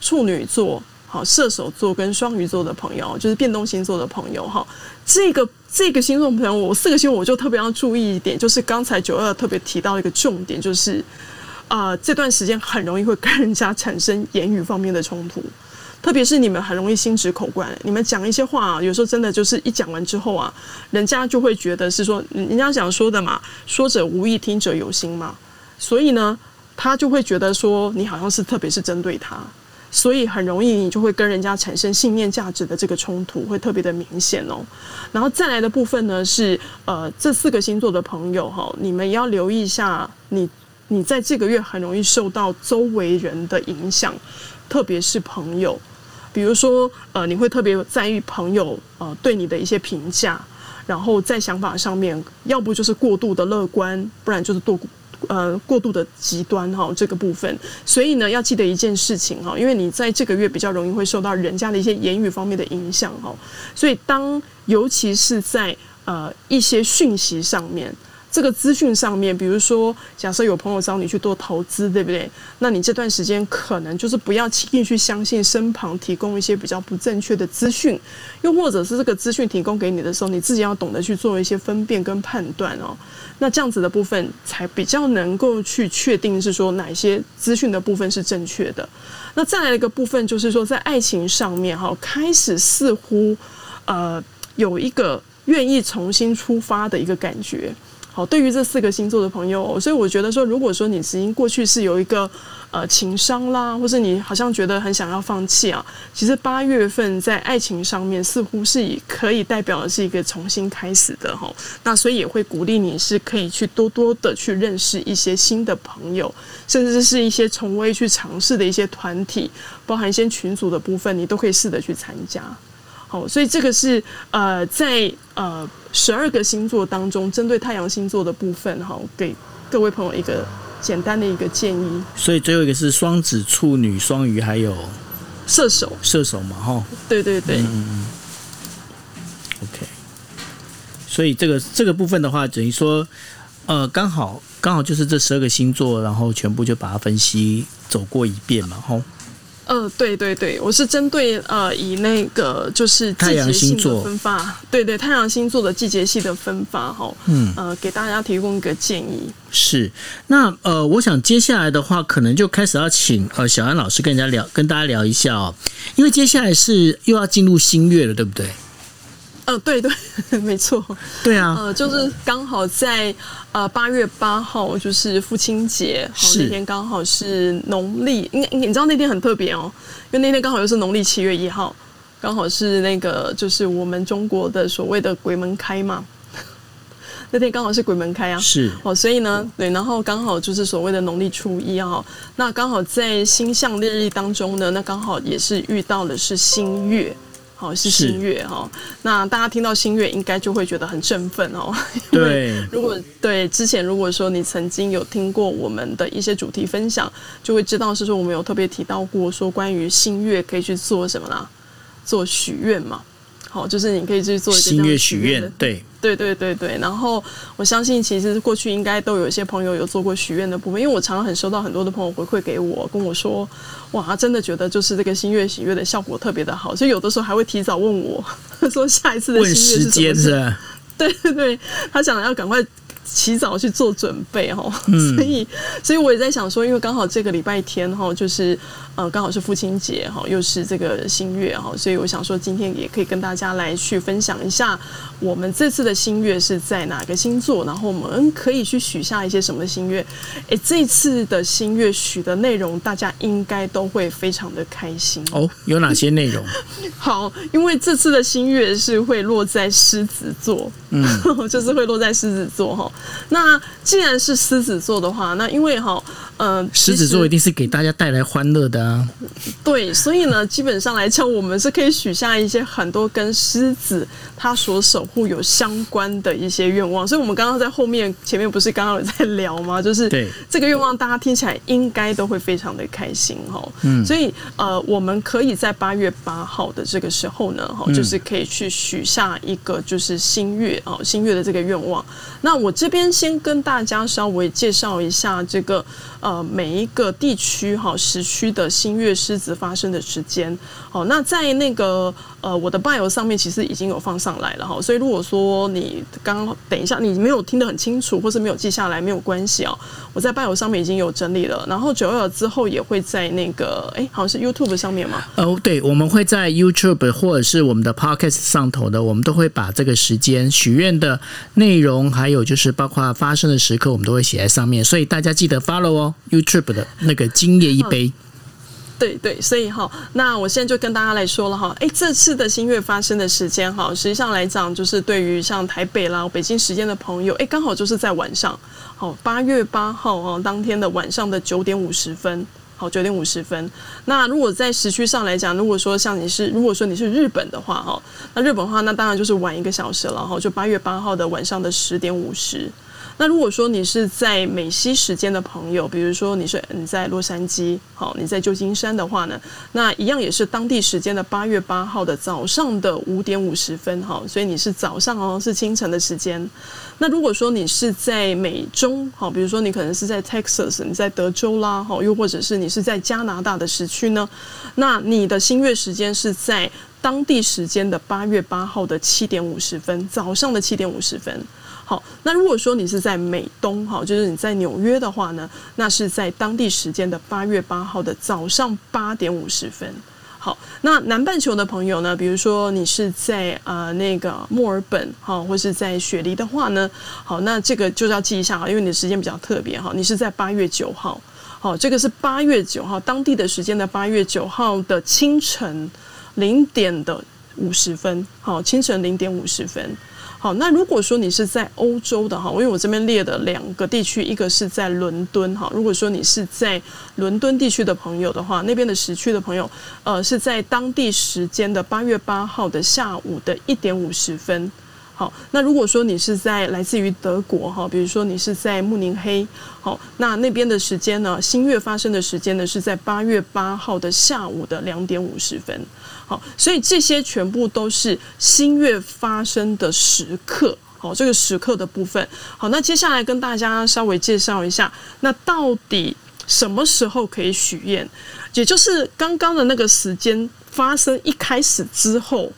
处女座、好射手座跟双鱼座的朋友，就是变动星座的朋友哈。这个这个星座朋友，我四个星座我就特别要注意一点，就是刚才九二特别提到一个重点，就是。啊、这段时间很容易会跟人家产生言语方面的冲突，特别是你们很容易心直口快，你们讲一些话啊，有时候真的就是一讲完之后啊，人家就会觉得是说，人家想说的嘛，说者无意，听者有心嘛，所以呢，他就会觉得说你好像是特别是针对他，所以很容易你就会跟人家产生信念价值的这个冲突，会特别的明显哦。然后再来的部分呢是，呃，这四个星座的朋友哈，你们要留意一下你。你在这个月很容易受到周围人的影响，特别是朋友，比如说，呃，你会特别在意朋友呃对你的一些评价，然后在想法上面，要不就是过度的乐观，不然就是多呃过度的极端哈，这个部分。所以呢，要记得一件事情哈，因为你在这个月比较容易会受到人家的一些言语方面的影响哈，所以当尤其是在呃一些讯息上面。这个资讯上面，比如说，假设有朋友找你去做投资，对不对？那你这段时间可能就是不要轻易去相信身旁提供一些比较不正确的资讯，又或者是这个资讯提供给你的时候，你自己要懂得去做一些分辨跟判断哦。那这样子的部分才比较能够去确定是说哪些资讯的部分是正确的。那再来一个部分就是说，在爱情上面哈，开始似乎呃有一个愿意重新出发的一个感觉。好，对于这四个星座的朋友，所以我觉得说，如果说你曾经过去是有一个呃情伤啦，或是你好像觉得很想要放弃啊，其实八月份在爱情上面似乎是以可以代表的是一个重新开始的哈。那所以也会鼓励你是可以去多多的去认识一些新的朋友，甚至是一些从未去尝试的一些团体，包含一些群组的部分，你都可以试着去参加。好，所以这个是呃，在呃十二个星座当中，针对太阳星座的部分，哈，给各位朋友一个简单的一个建议。所以最后一个是双子、处女、双鱼，还有射手，射手嘛，哈。对对对。嗯。OK。所以这个这个部分的话，等于说，呃，刚好刚好就是这十二个星座，然后全部就把它分析走过一遍嘛，哈。呃，对对对，我是针对呃以那个就是季节性的分发，对对，太阳星座的季节性的分发哈，嗯，呃，给大家提供一个建议。是，那呃，我想接下来的话，可能就开始要请呃小安老师跟人家聊，跟大家聊一下哦，因为接下来是又要进入新月了，对不对？呃，对对，没错，对啊，呃，就是刚好在呃八月八号，就是父亲节，好，那天刚好是农历，应该你知道那天很特别哦，因为那天刚好又是农历七月一号，刚好是那个就是我们中国的所谓的鬼门开嘛，那天刚好是鬼门开啊，是。哦，所以呢，对，然后刚好就是所谓的农历初一啊，那刚好在星象日历当中呢，那刚好也是遇到的是新月。哦，是新月哈，那大家听到新月应该就会觉得很振奋哦。对，如果对之前如果说你曾经有听过我们的一些主题分享，就会知道是说我们有特别提到过说关于新月可以去做什么啦，做许愿嘛。好，就是你可以去做一个新月许愿，对，对对对对。然后我相信，其实过去应该都有一些朋友有做过许愿的部分，因为我常常很收到很多的朋友回馈给我，跟我说，哇，真的觉得就是这个新月许愿的效果特别的好，所以有的时候还会提早问我，说下一次的新月是什么是吧？对对对，他想要赶快。起早去做准备哈，所以所以我也在想说，因为刚好这个礼拜天哈，就是呃，刚好是父亲节哈，又是这个新月哈，所以我想说今天也可以跟大家来去分享一下，我们这次的新月是在哪个星座，然后我们可以去许下一些什么新月。哎，这次的新月许的内容，大家应该都会非常的开心哦。有哪些内容？好，因为这次的新月是会落在狮子座，嗯，就是会落在狮子座哈。那既然是狮子座的话，那因为哈。嗯，狮子座一定是给大家带来欢乐的啊。对，所以呢，基本上来讲，我们是可以许下一些很多跟狮子他所守护有相关的一些愿望。所以，我们刚刚在后面前面不是刚刚有在聊吗？就是对这个愿望，大家听起来应该都会非常的开心哈。嗯，所以呃，我们可以在八月八号的这个时候呢，哈，就是可以去许下一个就是新月哦，新月的这个愿望。那我这边先跟大家稍微介绍一下这个。呃，呃每一个地区哈时区的新月狮子发生的时间，好，那在那个呃我的 bio 上面其实已经有放上来了哈，所以如果说你刚等一下你没有听得很清楚，或是没有记下来，没有关系哦，我在 bio 上面已经有整理了，然后九二之后也会在那个哎，好像是 YouTube 上面嘛，哦，对，我们会在 YouTube 或者是我们的 Podcast 上头的，我们都会把这个时间许愿的内容，还有就是包括发生的时刻，我们都会写在上面，所以大家记得 follow 哦。YouTube 的那个今夜一杯，对对，所以哈，那我现在就跟大家来说了哈，哎，这次的新月发生的时间哈，实际上来讲，就是对于像台北啦、北京时间的朋友，哎，刚好就是在晚上，好，八月八号哦，当天的晚上的九点五十分，好，九点五十分。那如果在时区上来讲，如果说像你是，如果说你是日本的话哈，那日本的话，那当然就是晚一个小时了哈，就八月八号的晚上的十点五十。那如果说你是在美西时间的朋友，比如说你是你在洛杉矶，好，你在旧金山的话呢，那一样也是当地时间的八月八号的早上的五点五十分，哈，所以你是早上哦，是清晨的时间。那如果说你是在美中，好，比如说你可能是在 Texas，你在德州啦，哈，又或者是你是在加拿大的时区呢，那你的新月时间是在当地时间的八月八号的七点五十分，早上的七点五十分。好，那如果说你是在美东，哈，就是你在纽约的话呢，那是在当地时间的八月八号的早上八点五十分。好，那南半球的朋友呢，比如说你是在呃那个墨尔本，哈，或是在雪梨的话呢，好，那这个就要记一下哈，因为你的时间比较特别哈，你是在八月九号，好，这个是八月九号当地的时间的八月九号的清晨零点的五十分，好，清晨零点五十分。好，那如果说你是在欧洲的哈，因为我这边列的两个地区，一个是在伦敦哈。如果说你是在伦敦地区的朋友的话，那边的时区的朋友，呃，是在当地时间的八月八号的下午的一点五十分。好，那如果说你是在来自于德国哈，比如说你是在慕尼黑，好，那那边的时间呢，新月发生的时间呢，是在八月八号的下午的两点五十分。好，所以这些全部都是新月发生的时刻。好，这个时刻的部分。好，那接下来跟大家稍微介绍一下，那到底什么时候可以许愿？也就是刚刚的那个时间发生一开始之后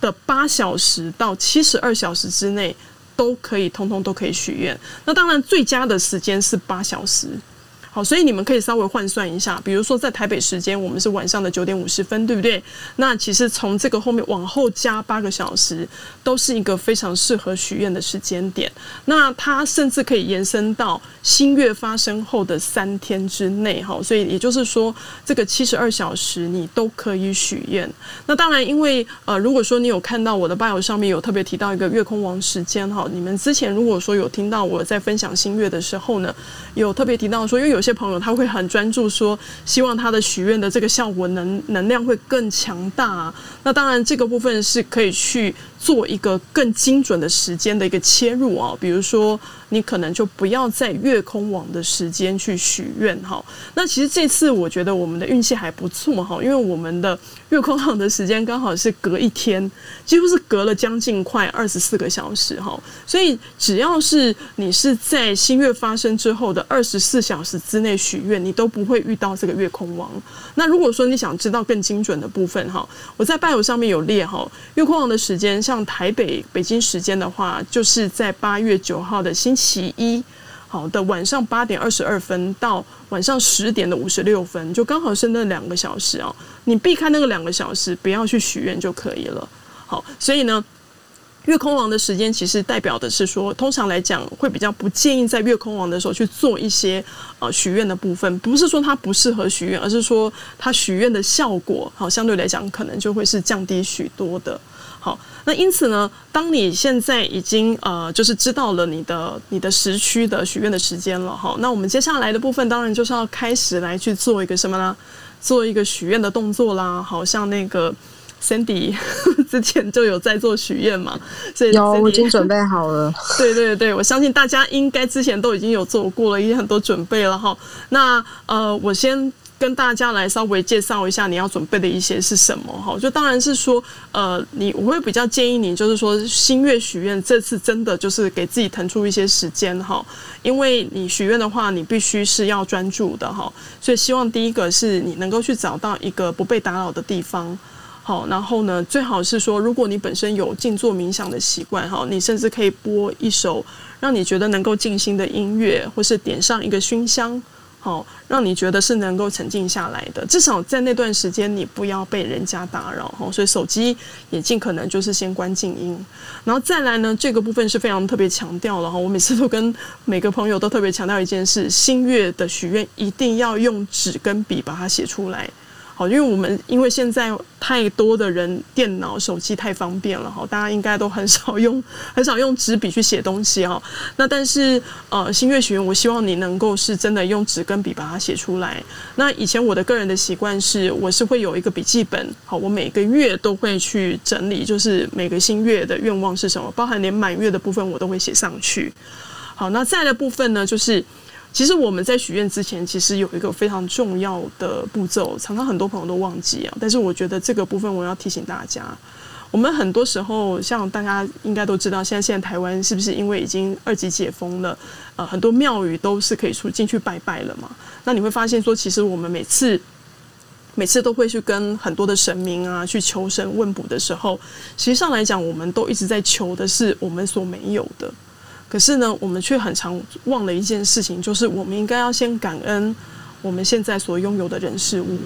的八小时到七十二小时之内，都可以通通都可以许愿。那当然，最佳的时间是八小时。好，所以你们可以稍微换算一下，比如说在台北时间，我们是晚上的九点五十分，对不对？那其实从这个后面往后加八个小时，都是一个非常适合许愿的时间点。那它甚至可以延伸到新月发生后的三天之内，哈。所以也就是说，这个七十二小时你都可以许愿。那当然，因为呃，如果说你有看到我的 bio 上面有特别提到一个月空王时间，哈，你们之前如果说有听到我在分享新月的时候呢，有特别提到说，因为有。些朋友他会很专注说，希望他的许愿的这个效果能能量会更强大。那当然，这个部分是可以去做一个更精准的时间的一个切入啊。比如说，你可能就不要在月空王的时间去许愿哈。那其实这次我觉得我们的运气还不错哈，因为我们的月空王的时间刚好是隔一天，几乎是隔了将近快二十四个小时哈。所以只要是你是在新月发生之后的二十四小时之内许愿，你都不会遇到这个月空王。那如果说你想知道更精准的部分哈，我在 bio 上面有列哈，月空王的时间，像台北北京时间的话，就是在八月九号的星期一。好的晚上八点二十二分到晚上十点的五十六分，就刚好是那两个小时哦。你避开那个两个小时，不要去许愿就可以了。好，所以呢。月空王的时间其实代表的是说，通常来讲会比较不建议在月空王的时候去做一些呃许愿的部分，不是说它不适合许愿，而是说它许愿的效果好相对来讲可能就会是降低许多的。好，那因此呢，当你现在已经呃就是知道了你的你的时区的许愿的时间了哈，那我们接下来的部分当然就是要开始来去做一个什么呢？做一个许愿的动作啦，好像那个。Sandy 之前就有在做许愿嘛，所以有我已经准备好了。对对对，我相信大家应该之前都已经有做过了，已经很多准备了哈。那呃，我先跟大家来稍微介绍一下你要准备的一些是什么哈。就当然是说，呃，你我会比较建议你，就是说新月许愿这次真的就是给自己腾出一些时间哈，因为你许愿的话，你必须是要专注的哈。所以希望第一个是你能够去找到一个不被打扰的地方。好，然后呢，最好是说，如果你本身有静坐冥想的习惯，哈，你甚至可以播一首让你觉得能够静心的音乐，或是点上一个熏香，好，让你觉得是能够沉静下来的。至少在那段时间，你不要被人家打扰，哈，所以手机也尽可能就是先关静音。然后再来呢，这个部分是非常特别强调了哈，我每次都跟每个朋友都特别强调一件事：新月的许愿一定要用纸跟笔把它写出来。好，因为我们因为现在太多的人电脑、手机太方便了哈，大家应该都很 少用很少用纸笔去写东西哈。那但是呃，新月许愿，我希望你能够是真的用纸跟笔把它写出来。那以前我的个人的习惯是，我是会有一个笔记本，好，我每个月都会去整理，就是每个新月的愿望是什么，包含连满月的部分我都会写上去。好，那再的部分呢，就是。其实我们在许愿之前，其实有一个非常重要的步骤，常常很多朋友都忘记啊。但是我觉得这个部分我要提醒大家，我们很多时候像大家应该都知道，现在现在台湾是不是因为已经二级解封了？呃，很多庙宇都是可以出进去拜拜了嘛。那你会发现说，其实我们每次每次都会去跟很多的神明啊去求神问卜的时候，实际上来讲，我们都一直在求的是我们所没有的。可是呢，我们却很常忘了一件事情，就是我们应该要先感恩我们现在所拥有的人事物。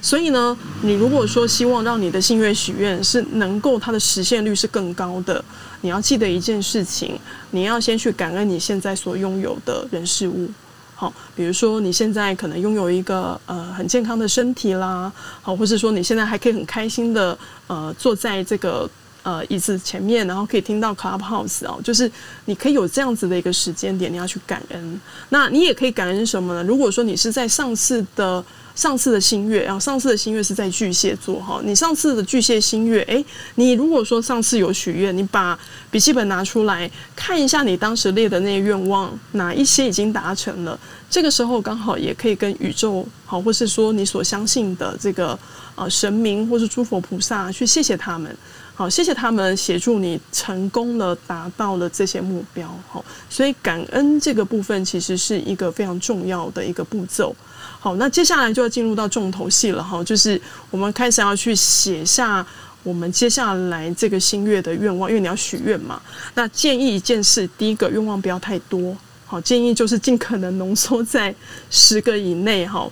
所以呢，你如果说希望让你的心愿许愿是能够它的实现率是更高的，你要记得一件事情，你要先去感恩你现在所拥有的人事物。好，比如说你现在可能拥有一个呃很健康的身体啦，好，或是说你现在还可以很开心的呃坐在这个。呃，椅子前面，然后可以听到 Clubhouse 哦，就是你可以有这样子的一个时间点，你要去感恩。那你也可以感恩什么呢？如果说你是在上次的上次的新月，然后上次的新月是在巨蟹座哈，你上次的巨蟹新月，诶，你如果说上次有许愿，你把笔记本拿出来看一下，你当时列的那些愿望，哪一些已经达成了？这个时候刚好也可以跟宇宙好，或是说你所相信的这个呃神明或是诸佛菩萨去谢谢他们。好，谢谢他们协助你成功的达到了这些目标。好，所以感恩这个部分其实是一个非常重要的一个步骤。好，那接下来就要进入到重头戏了哈，就是我们开始要去写下我们接下来这个新月的愿望，因为你要许愿嘛。那建议一件事，第一个愿望不要太多，好，建议就是尽可能浓缩在十个以内哈。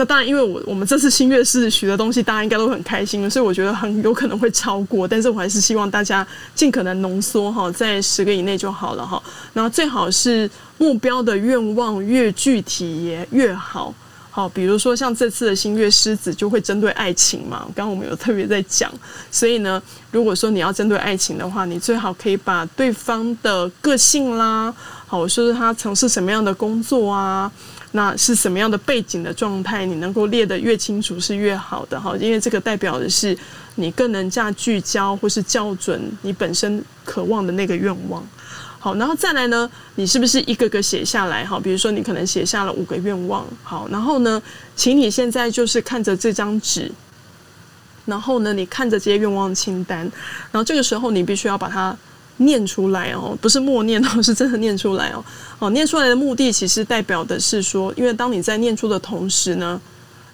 那当然，因为我我们这次新月是许的东西，大家应该都很开心，所以我觉得很有可能会超过。但是我还是希望大家尽可能浓缩哈，在十个以内就好了哈。然后最好是目标的愿望越具体也越好。好，比如说像这次的新月狮子就会针对爱情嘛，刚刚我们有特别在讲。所以呢，如果说你要针对爱情的话，你最好可以把对方的个性啦，好，说是他从事什么样的工作啊。那是什么样的背景的状态？你能够列得越清楚是越好的哈，因为这个代表的是你更能加聚焦或是校准你本身渴望的那个愿望。好，然后再来呢，你是不是一个个写下来哈？比如说你可能写下了五个愿望，好，然后呢，请你现在就是看着这张纸，然后呢，你看着这些愿望清单，然后这个时候你必须要把它。念出来哦，不是默念哦，是真的念出来哦。哦，念出来的目的其实代表的是说，因为当你在念出的同时呢，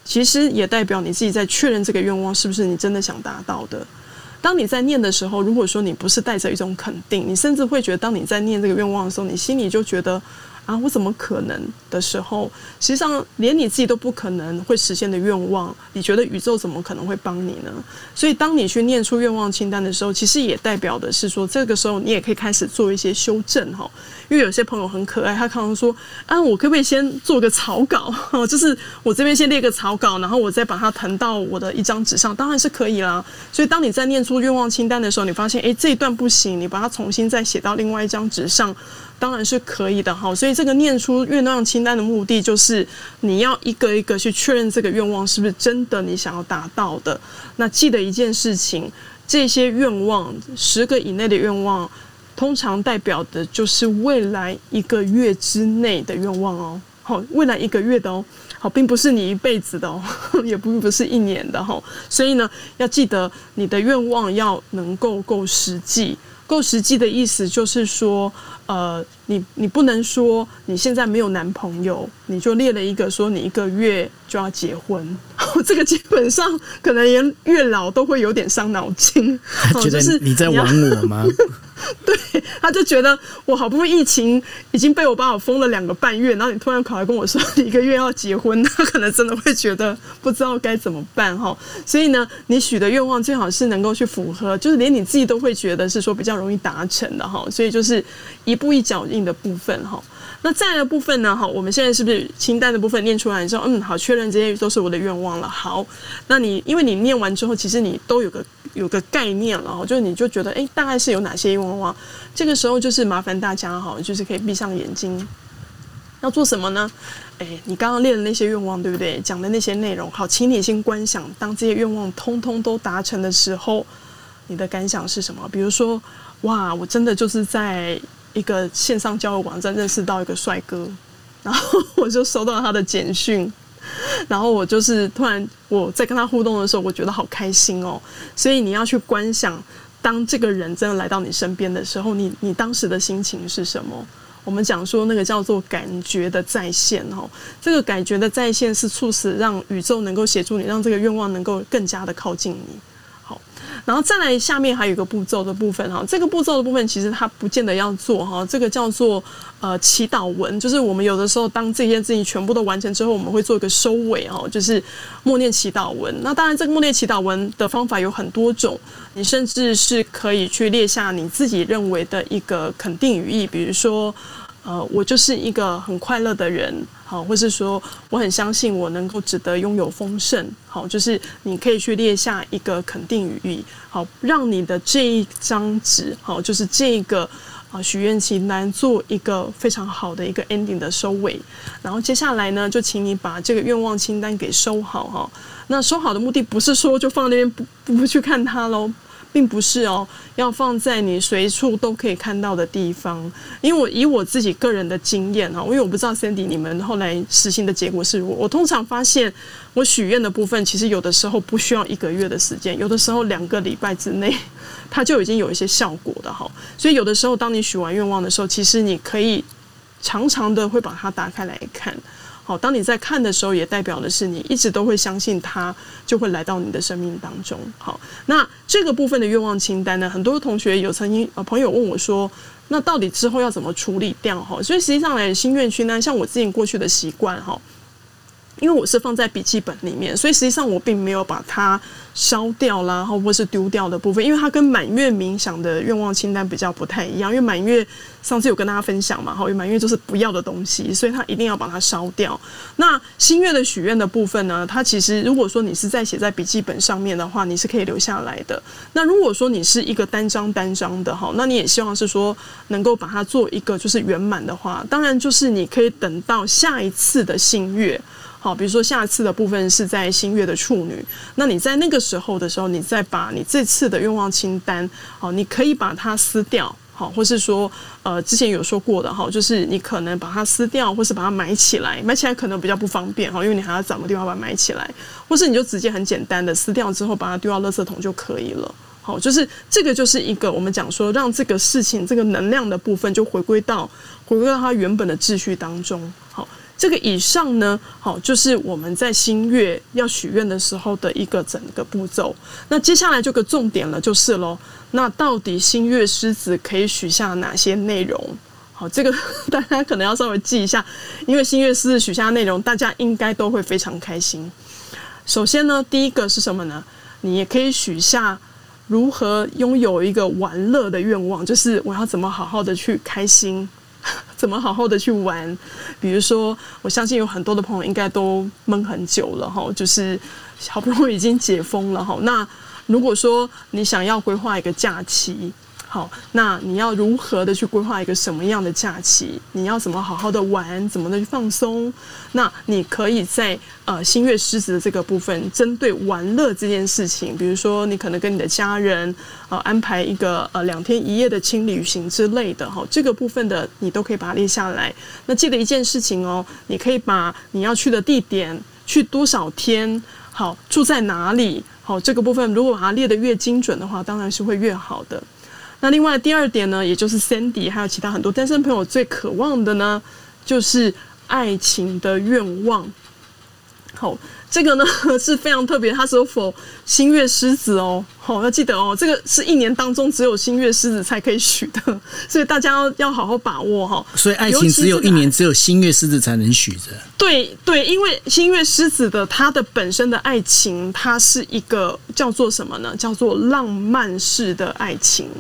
其实也代表你自己在确认这个愿望是不是你真的想达到的。当你在念的时候，如果说你不是带着一种肯定，你甚至会觉得，当你在念这个愿望的时候，你心里就觉得，啊，我怎么可能的时候，实际上连你自己都不可能会实现的愿望，你觉得宇宙怎么可能会帮你呢？所以，当你去念出愿望清单的时候，其实也代表的是说，这个时候你也可以开始做一些修正哈。因为有些朋友很可爱，他可能说啊，我可不可以先做个草稿？就是我这边先列个草稿，然后我再把它腾到我的一张纸上，当然是可以啦。所以，当你在念出愿望清单的时候，你发现哎，这一段不行，你把它重新再写到另外一张纸上。当然是可以的哈，所以这个念出愿望清单的目的，就是你要一个一个去确认这个愿望是不是真的你想要达到的。那记得一件事情，这些愿望十个以内的愿望，通常代表的就是未来一个月之内的愿望哦。好，未来一个月的哦，好，并不是你一辈子的哦，也并不是一年的哈。所以呢，要记得你的愿望要能够够实际。够实际的意思就是说，呃，你你不能说你现在没有男朋友，你就列了一个说你一个月就要结婚，这个基本上可能连月老都会有点伤脑筋。他觉得你在玩我吗？对，他就觉得我好不容易疫情已经被我把我封了两个半月，然后你突然跑来跟我说你一个月要结婚，他可能真的会觉得不知道该怎么办哈。所以呢，你许的愿望最好是能够去符合，就是连你自己都会觉得是说比较容易达成的哈。所以就是一步一脚印的部分哈。那再的部分呢？哈，我们现在是不是清单的部分念出来之后，嗯，好，确认这些都是我的愿望了。好，那你因为你念完之后，其实你都有个有个概念了，就是你就觉得，哎，大概是有哪些愿望？这个时候就是麻烦大家哈，就是可以闭上眼睛，要做什么呢？哎，你刚刚列的那些愿望，对不对？讲的那些内容，好，请你先观想，当这些愿望通通都达成的时候，你的感想是什么？比如说，哇，我真的就是在。一个线上交友网站认识到一个帅哥，然后 我就收到他的简讯，然后我就是突然我在跟他互动的时候，我觉得好开心哦。所以你要去观想，当这个人真的来到你身边的时候，你你当时的心情是什么？我们讲说那个叫做感觉的再现哦，这个感觉的再现是促使让宇宙能够协助你，让这个愿望能够更加的靠近你。然后再来，下面还有一个步骤的部分哈，这个步骤的部分其实它不见得要做哈，这个叫做呃祈祷文，就是我们有的时候当这件事情全部都完成之后，我们会做一个收尾哈，就是默念祈祷文。那当然，这个默念祈祷文的方法有很多种，你甚至是可以去列下你自己认为的一个肯定语义，比如说。呃，我就是一个很快乐的人，好，或是说我很相信我能够值得拥有丰盛，好，就是你可以去列下一个肯定语义，好，让你的这一张纸，好，就是这个啊许愿清单做一个非常好的一个 ending 的收尾，然后接下来呢，就请你把这个愿望清单给收好哈。那收好的目的不是说就放在那边不不去看它喽。并不是哦，要放在你随处都可以看到的地方。因为我以我自己个人的经验哈，因为我不知道 Sandy 你们后来实行的结果是如何。我通常发现，我许愿的部分其实有的时候不需要一个月的时间，有的时候两个礼拜之内，它就已经有一些效果的哈。所以有的时候，当你许完愿望的时候，其实你可以常常的会把它打开来看。好，当你在看的时候，也代表的是你一直都会相信它，就会来到你的生命当中。好，那这个部分的愿望清单呢，很多同学有曾经呃朋友问我说，那到底之后要怎么处理掉？哈，所以实际上来心愿清单，像我自己过去的习惯哈。因为我是放在笔记本里面，所以实际上我并没有把它烧掉啦，或或是丢掉的部分，因为它跟满月冥想的愿望清单比较不太一样。因为满月上次有跟大家分享嘛，哈，因为满月就是不要的东西，所以它一定要把它烧掉。那新月的许愿的部分呢，它其实如果说你是在写在笔记本上面的话，你是可以留下来的。那如果说你是一个单张单张的哈，那你也希望是说能够把它做一个就是圆满的话，当然就是你可以等到下一次的新月。好，比如说下次的部分是在新月的处女，那你在那个时候的时候，你再把你这次的愿望清单，好，你可以把它撕掉，好，或是说，呃，之前有说过的哈，就是你可能把它撕掉，或是把它埋起来，埋起来可能比较不方便哈，因为你还要找个地方把它埋起来，或是你就直接很简单的撕掉之后，把它丢到垃圾桶就可以了。好，就是这个就是一个我们讲说，让这个事情这个能量的部分就回归到回归到它原本的秩序当中，这个以上呢，好，就是我们在新月要许愿的时候的一个整个步骤。那接下来这个重点了，就是喽。那到底新月狮子可以许下哪些内容？好，这个 大家可能要稍微记一下，因为新月狮子许下内容，大家应该都会非常开心。首先呢，第一个是什么呢？你也可以许下如何拥有一个玩乐的愿望，就是我要怎么好好的去开心，怎么好好的去玩。比如说，我相信有很多的朋友应该都闷很久了哈，就是好不容易已经解封了哈。那如果说你想要规划一个假期，好，那你要如何的去规划一个什么样的假期？你要怎么好好的玩？怎么的去放松？那你可以在呃新月狮子的这个部分，针对玩乐这件事情，比如说你可能跟你的家人呃安排一个呃两天一夜的轻旅行之类的哈，这个部分的你都可以把它列下来。那记得一件事情哦，你可以把你要去的地点、去多少天、好住在哪里、好这个部分，如果把它列得越精准的话，当然是会越好的。那另外第二点呢，也就是 Sandy 还有其他很多单身朋友最渴望的呢，就是爱情的愿望。好，这个呢 是非常特别，它是否新月狮子哦？好，要记得哦，这个是一年当中只有新月狮子才可以许的，所以大家要要好好把握哈。所以爱情只有一年，只有新月狮子才能许着。对对，因为新月狮子的它的本身的爱情，它是一个叫做什么呢？叫做浪漫式的爱情。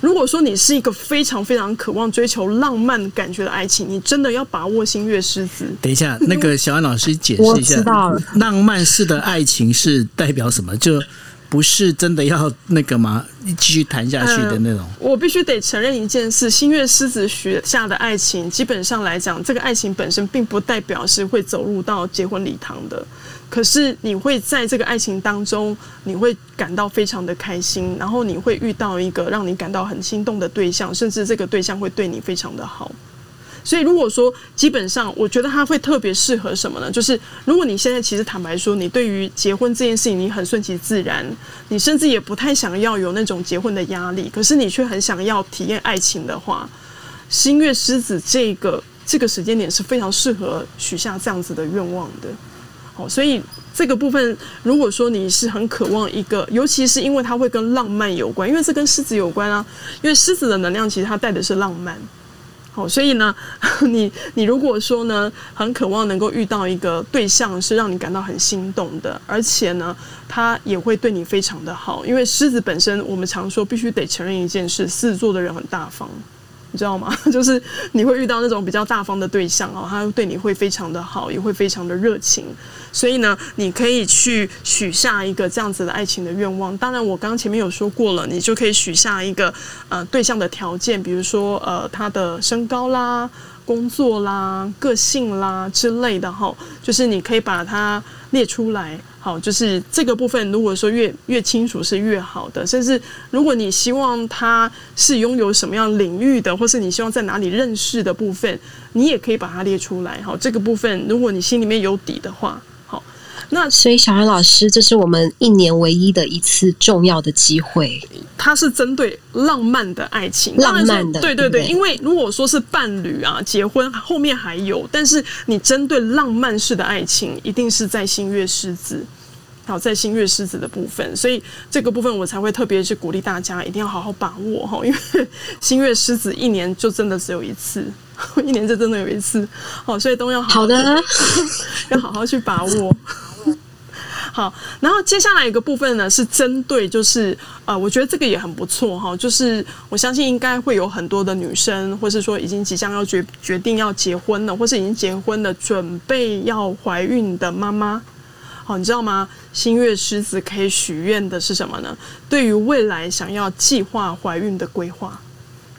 如果说你是一个非常非常渴望追求浪漫感觉的爱情，你真的要把握星月狮子。等一下，那个小安老师解释一下，浪漫式的爱情是代表什么？就不是真的要那个吗？继续谈下去的那种。嗯，我必须得承认一件事：新月狮子许下的爱情，基本上来讲，这个爱情本身并不代表是会走入到结婚礼堂的。可是你会在这个爱情当中，你会感到非常的开心，然后你会遇到一个让你感到很心动的对象，甚至这个对象会对你非常的好。所以如果说基本上，我觉得他会特别适合什么呢？就是如果你现在其实坦白说，你对于结婚这件事情你很顺其自然，你甚至也不太想要有那种结婚的压力，可是你却很想要体验爱情的话，新月狮子这个这个时间点是非常适合许下这样子的愿望的。所以这个部分，如果说你是很渴望一个，尤其是因为它会跟浪漫有关，因为这跟狮子有关啊。因为狮子的能量其实它带的是浪漫。好，所以呢，你你如果说呢，很渴望能够遇到一个对象是让你感到很心动的，而且呢，他也会对你非常的好。因为狮子本身，我们常说必须得承认一件事：狮子座的人很大方。你知道吗？就是你会遇到那种比较大方的对象哦，他对你会非常的好，也会非常的热情。所以呢，你可以去许下一个这样子的爱情的愿望。当然，我刚刚前面有说过了，你就可以许下一个呃对象的条件，比如说呃他的身高啦、工作啦、个性啦之类的哈，就是你可以把他列出来。好，就是这个部分，如果说越越清楚是越好的。甚至如果你希望他是拥有什么样领域的，或是你希望在哪里认识的部分，你也可以把它列出来。好，这个部分如果你心里面有底的话，那所以小安老师，这是我们一年唯一的一次重要的机会。它是针对浪漫的爱情，浪漫的，对对对。因为如果说是伴侣啊，结婚后面还有，但是你针对浪漫式的爱情，一定是在新月狮子。好，在新月狮子的部分，所以这个部分我才会特别去鼓励大家，一定要好好把握哈，因为新月狮子一年就真的只有一次，一年就真的有一次，好，所以都要好好的，要好好去把握。好，然后接下来一个部分呢，是针对就是呃，我觉得这个也很不错哈，就是我相信应该会有很多的女生，或是说已经即将要决决定要结婚了，或是已经结婚了，准备要怀孕的妈妈。好，你知道吗？新月狮子可以许愿的是什么呢？对于未来想要计划怀孕的规划。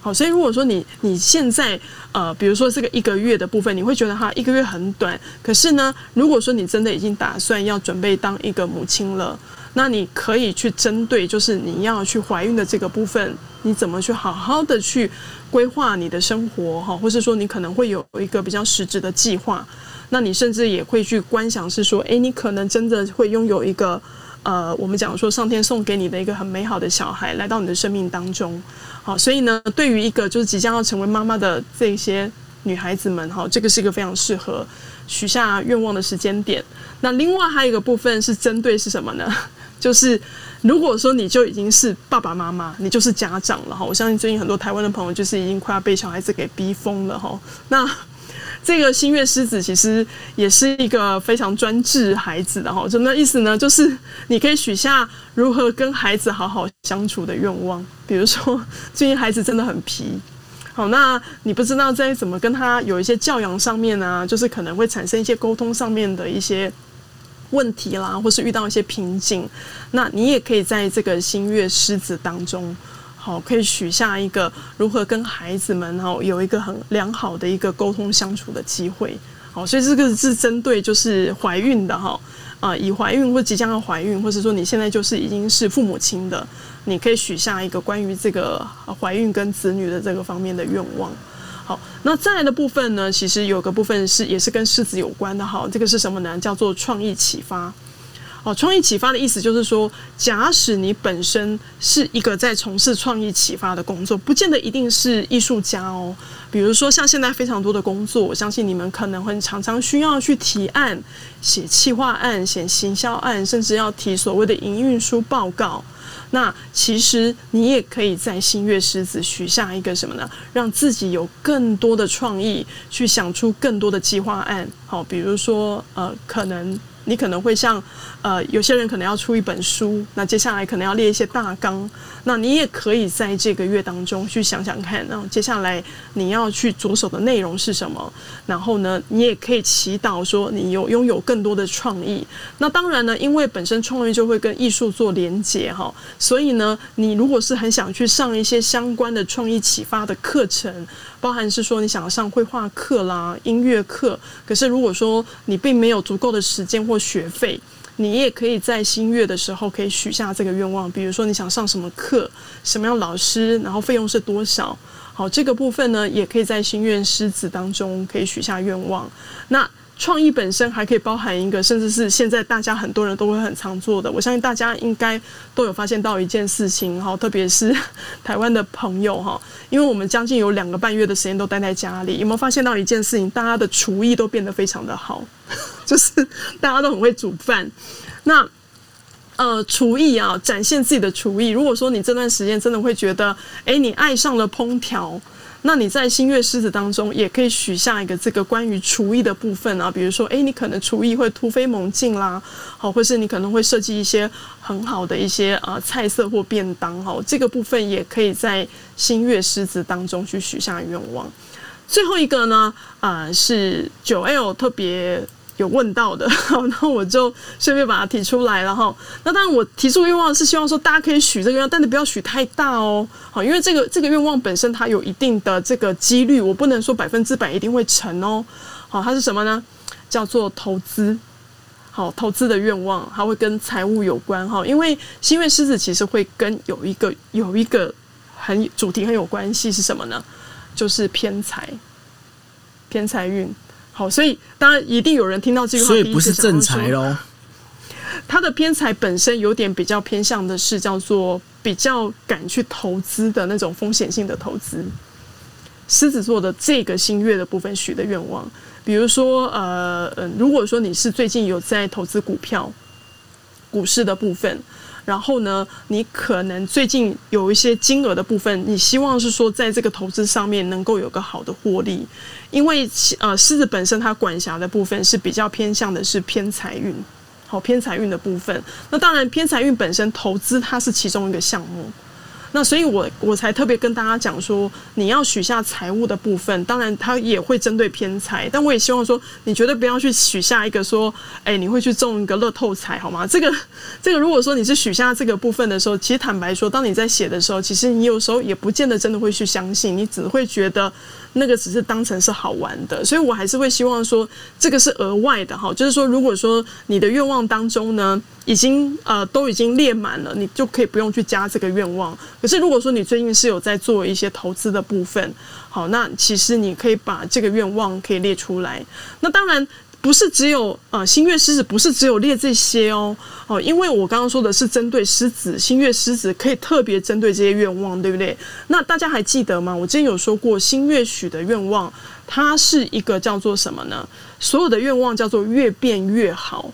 好，所以如果说你你现在呃，比如说这个一个月的部分，你会觉得哈一个月很短。可是呢，如果说你真的已经打算要准备当一个母亲了，那你可以去针对就是你要去怀孕的这个部分，你怎么去好好的去规划你的生活哈，或是说你可能会有一个比较实质的计划。那你甚至也会去观想，是说，诶，你可能真的会拥有一个，呃，我们讲说上天送给你的一个很美好的小孩来到你的生命当中，好，所以呢，对于一个就是即将要成为妈妈的这些女孩子们，哈，这个是一个非常适合许下愿望的时间点。那另外还有一个部分是针对是什么呢？就是如果说你就已经是爸爸妈妈，你就是家长了哈。我相信最近很多台湾的朋友就是已经快要被小孩子给逼疯了哈。那这个新月狮子其实也是一个非常专制孩子的哈。什么意思呢？就是你可以许下如何跟孩子好好相处的愿望，比如说 最近孩子真的很皮。好，那你不知道在怎么跟他有一些教养上面啊，就是可能会产生一些沟通上面的一些问题啦，或是遇到一些瓶颈，那你也可以在这个新月狮子当中，好，可以许下一个如何跟孩子们哈有一个很良好的一个沟通相处的机会。好，所以这个是针对就是怀孕的哈。啊，已怀孕或即将要怀孕，或者说你现在就是已经是父母亲的，你可以许下一个关于这个怀孕跟子女的这个方面的愿望。好，那再来的部分呢，其实有个部分是也是跟狮子有关的哈，这个是什么呢？叫做创意启发。哦，创意启发的意思就是说，假使你本身是一个在从事创意启发的工作，不见得一定是艺术家哦。比如说，像现在非常多的工作，我相信你们可能会常常需要去提案、写企划案、写行销案，甚至要提所谓的营运书报告。那其实你也可以在新月狮子许下一个什么呢？让自己有更多的创意，去想出更多的计划案。好，比如说，呃，可能。你可能会像，呃，有些人可能要出一本书，那接下来可能要列一些大纲，那你也可以在这个月当中去想想看，然后接下来你要去着手的内容是什么，然后呢，你也可以祈祷说你有拥有更多的创意。那当然呢，因为本身创意就会跟艺术做连结哈，所以呢，你如果是很想去上一些相关的创意启发的课程。包含是说你想要上绘画课啦、音乐课，可是如果说你并没有足够的时间或学费，你也可以在新月的时候可以许下这个愿望。比如说你想上什么课、什么样老师，然后费用是多少？好，这个部分呢，也可以在心愿狮子当中可以许下愿望。那。创意本身还可以包含一个，甚至是现在大家很多人都会很常做的。我相信大家应该都有发现到一件事情哈，特别是台湾的朋友哈，因为我们将近有两个半月的时间都待在家里，有没有发现到一件事情？大家的厨艺都变得非常的好，就是大家都很会煮饭。那呃，厨艺啊，展现自己的厨艺。如果说你这段时间真的会觉得，诶，你爱上了烹调。那你在新月狮子当中也可以许下一个这个关于厨艺的部分啊，比如说，诶，你可能厨艺会突飞猛进啦，好，或是你可能会设计一些很好的一些呃菜色或便当，哈，这个部分也可以在新月狮子当中去许下愿望。最后一个呢，啊、呃，是九 L 特别。有问到的，好，那我就顺便把它提出来了哈。那当然，我提出愿望是希望说大家可以许这个愿望，但是不要许太大哦。好，因为这个这个愿望本身它有一定的这个几率，我不能说百分之百一定会成哦。好，它是什么呢？叫做投资。好，投资的愿望，它会跟财务有关哈。因为新月狮子其实会跟有一个有一个很主题很有关系是什么呢？就是偏财，偏财运。好，所以当然一定有人听到这个话，所以不是正财喽。他的偏财本身有点比较偏向的是叫做比较敢去投资的那种风险性的投资。狮子座的这个新月的部分许的愿望，比如说呃嗯，如果说你是最近有在投资股票、股市的部分。然后呢，你可能最近有一些金额的部分，你希望是说在这个投资上面能够有个好的获利，因为呃狮子本身它管辖的部分是比较偏向的是偏财运，好偏财运的部分。那当然偏财运本身投资它是其中一个项目。那所以我，我才特别跟大家讲说，你要许下财务的部分，当然它也会针对偏财，但我也希望说，你绝对不要去许下一个说，哎，你会去中一个乐透彩，好吗？这个这个，如果说你是许下这个部分的时候，其实坦白说，当你在写的时候，其实你有时候也不见得真的会去相信，你只会觉得。那个只是当成是好玩的，所以我还是会希望说，这个是额外的哈，就是说，如果说你的愿望当中呢，已经呃都已经列满了，你就可以不用去加这个愿望。可是如果说你最近是有在做一些投资的部分，好，那其实你可以把这个愿望可以列出来。那当然。不是只有呃新月狮子，不是只有列这些哦哦，因为我刚刚说的是针对狮子，新月狮子可以特别针对这些愿望，对不对？那大家还记得吗？我之前有说过，新月许的愿望，它是一个叫做什么呢？所有的愿望叫做越变越好，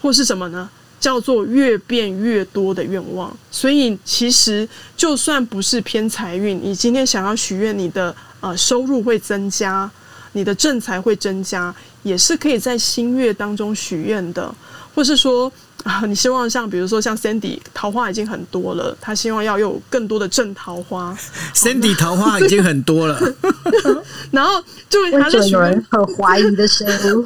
或是什么呢？叫做越变越多的愿望。所以其实就算不是偏财运，你今天想要许愿，你的呃收入会增加，你的正财会增加，也是可以在新月当中许愿的，或是说。啊，你希望像比如说像 Sandy 桃花已经很多了，他希望要有更多的正桃花。Sandy 桃花已经很多了，然后就他就有人很怀疑的声音，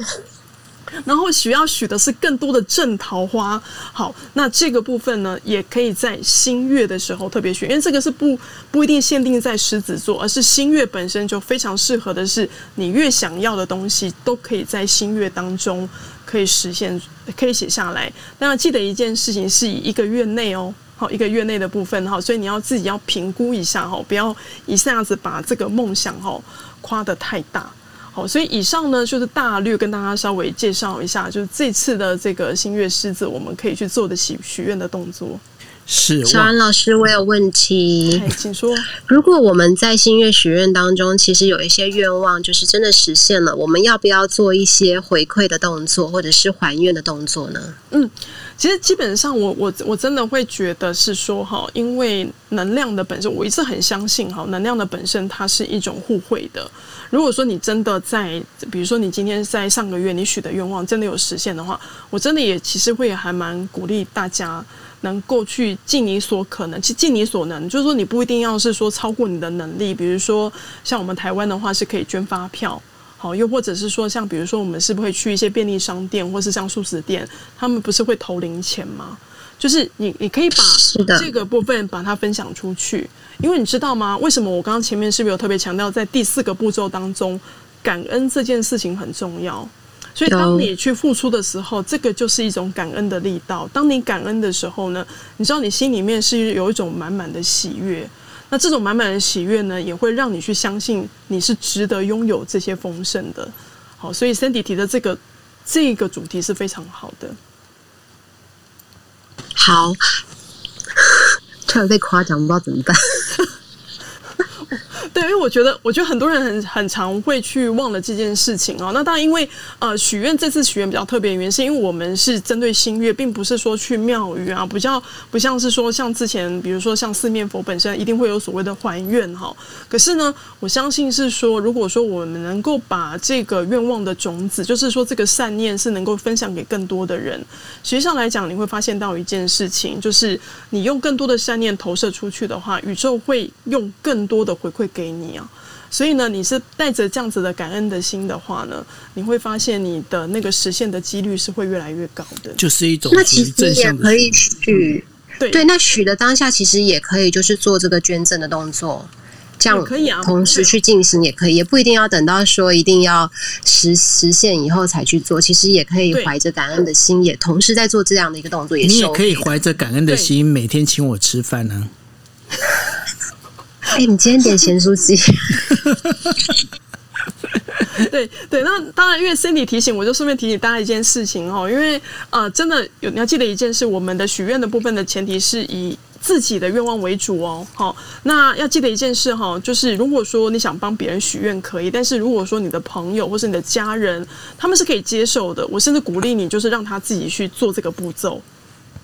然后需要许的是更多的正桃花。好，那这个部分呢，也可以在新月的时候特别许，因为这个是不不一定限定在狮子座，而是新月本身就非常适合的是，你越想要的东西都可以在新月当中。可以实现，可以写下来。那要记得一件事情，是以一个月内哦，好，一个月内的部分哈，所以你要自己要评估一下哈，不要一下子把这个梦想哈夸得太大。好，所以以上呢就是大略跟大家稍微介绍一下，就是这次的这个新月狮子，我们可以去做的许许愿的动作。是小安老师，我有问题，请说。如果我们在新月许愿当中，其实有一些愿望就是真的实现了，我们要不要做一些回馈的动作，或者是还愿的动作呢？嗯，其实基本上我我我真的会觉得是说哈，因为能量的本身，我一直很相信哈，能量的本身它是一种互惠的。如果说你真的在，比如说你今天在上个月你许的愿望真的有实现的话，我真的也其实会还蛮鼓励大家。能够去尽你所可能，去尽你所能，就是说你不一定要是说超过你的能力，比如说像我们台湾的话是可以捐发票，好，又或者是说像比如说我们是不是会去一些便利商店，或是像素食店，他们不是会投零钱吗？就是你你可以把这个部分把它分享出去，因为你知道吗？为什么我刚刚前面是不是有特别强调，在第四个步骤当中，感恩这件事情很重要。所以，当你去付出的时候，这个就是一种感恩的力道。当你感恩的时候呢，你知道你心里面是有一种满满的喜悦。那这种满满的喜悦呢，也会让你去相信你是值得拥有这些丰盛的。好，所以 Sandy 提的这个这个主题是非常好的。好，突然被夸奖，不知道怎么办。对，因为我觉得，我觉得很多人很很常会去忘了这件事情啊。那当然，因为呃，许愿这次许愿比较特别原因，是因为我们是针对新月，并不是说去庙宇啊，比较不像是说像之前，比如说像四面佛本身一定会有所谓的还愿哈。可是呢，我相信是说，如果说我们能够把这个愿望的种子，就是说这个善念是能够分享给更多的人，实际上来讲，你会发现到一件事情，就是你用更多的善念投射出去的话，宇宙会用更多的回馈给你啊，所以呢，你是带着这样子的感恩的心的话呢，你会发现你的那个实现的几率是会越来越高的。就是一种那其实也可以许，对对，那许的当下其实也可以就是做这个捐赠的动作，这样可以啊，同时去进行也可以，也不一定要等到说一定要实实现以后才去做，其实也可以怀着感恩的心，也同时在做这样的一个动作。也你也可以怀着感恩的心，每天请我吃饭呢、啊。哎、你今天点咸酥鸡？对对，那当然，因为 Sandy 提醒，我就顺便提醒大家一件事情哦，因为呃，真的有你要记得一件事，我们的许愿的部分的前提是以自己的愿望为主哦。好，那要记得一件事哈，就是如果说你想帮别人许愿可以，但是如果说你的朋友或是你的家人，他们是可以接受的，我甚至鼓励你，就是让他自己去做这个步骤。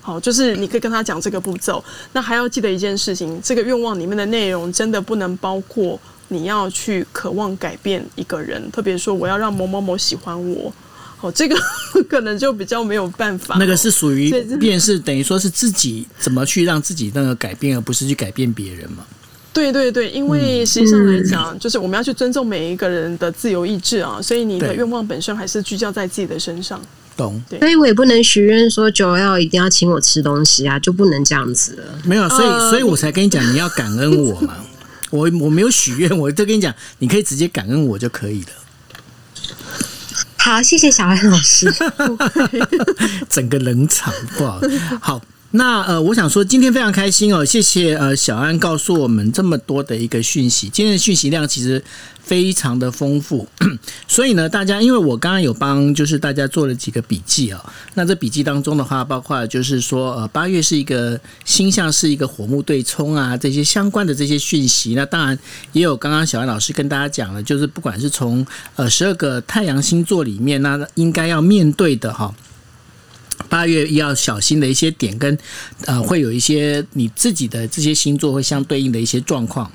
好，就是你可以跟他讲这个步骤。那还要记得一件事情，这个愿望里面的内容真的不能包括你要去渴望改变一个人，特别说我要让某某某喜欢我。好，这个 可能就比较没有办法。那个是属于便是等于说是自己怎么去让自己那个改变，而不是去改变别人嘛。对对对，因为实际上来讲，就是我们要去尊重每一个人的自由意志啊，所以你的愿望本身还是聚焦在自己的身上。懂，所以我也不能许愿说九要一定要请我吃东西啊，就不能这样子了。没有，所以所以我才跟你讲，你要感恩我嘛。我我没有许愿，我就跟你讲，你可以直接感恩我就可以了。好，谢谢小安老师。整个冷场，不好。好。那呃，我想说，今天非常开心哦，谢谢呃小安告诉我们这么多的一个讯息，今天的讯息量其实非常的丰富，所以呢，大家因为我刚刚有帮就是大家做了几个笔记啊、哦，那这笔记当中的话，包括就是说呃八月是一个星象是一个火木对冲啊，这些相关的这些讯息，那当然也有刚刚小安老师跟大家讲了，就是不管是从呃十二个太阳星座里面，那应该要面对的哈。八月要小心的一些点跟呃，会有一些你自己的这些星座会相对应的一些状况，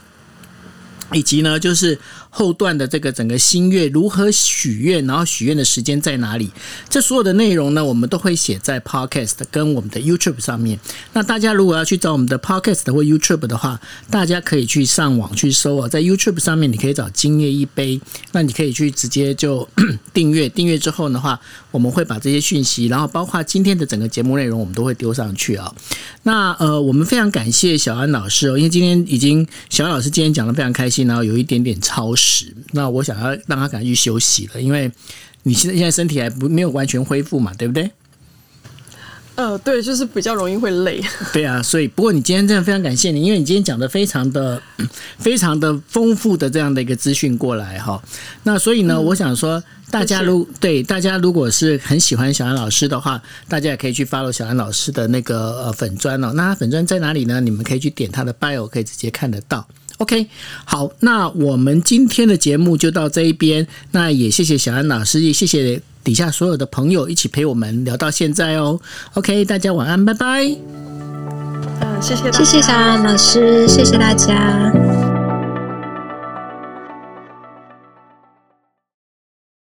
以及呢，就是。后段的这个整个新月如何许愿，然后许愿的时间在哪里？这所有的内容呢，我们都会写在 Podcast 跟我们的 YouTube 上面。那大家如果要去找我们的 Podcast 或 YouTube 的话，大家可以去上网去搜啊，在 YouTube 上面你可以找今夜一杯，那你可以去直接就 订阅。订阅之后的话，我们会把这些讯息，然后包括今天的整个节目内容，我们都会丢上去啊。那呃，我们非常感谢小安老师哦，因为今天已经小安老师今天讲的非常开心，然后有一点点超时。那我想要让他赶快去休息了，因为你现在现在身体还不没有完全恢复嘛，对不对？呃，对，就是比较容易会累。对啊，所以不过你今天真的非常感谢你，因为你今天讲的非常的非常的丰富的这样的一个资讯过来哈。那所以呢，嗯、我想说，大家如对大家如果是很喜欢小安老师的话，大家也可以去 follow 小安老师的那个呃粉专哦。那他粉专在哪里呢？你们可以去点他的 bio，可以直接看得到。OK，好，那我们今天的节目就到这一边。那也谢谢小安老师，也谢谢底下所有的朋友一起陪我们聊到现在哦。OK，大家晚安，拜拜。嗯，谢谢，谢谢小安老师，谢谢大家。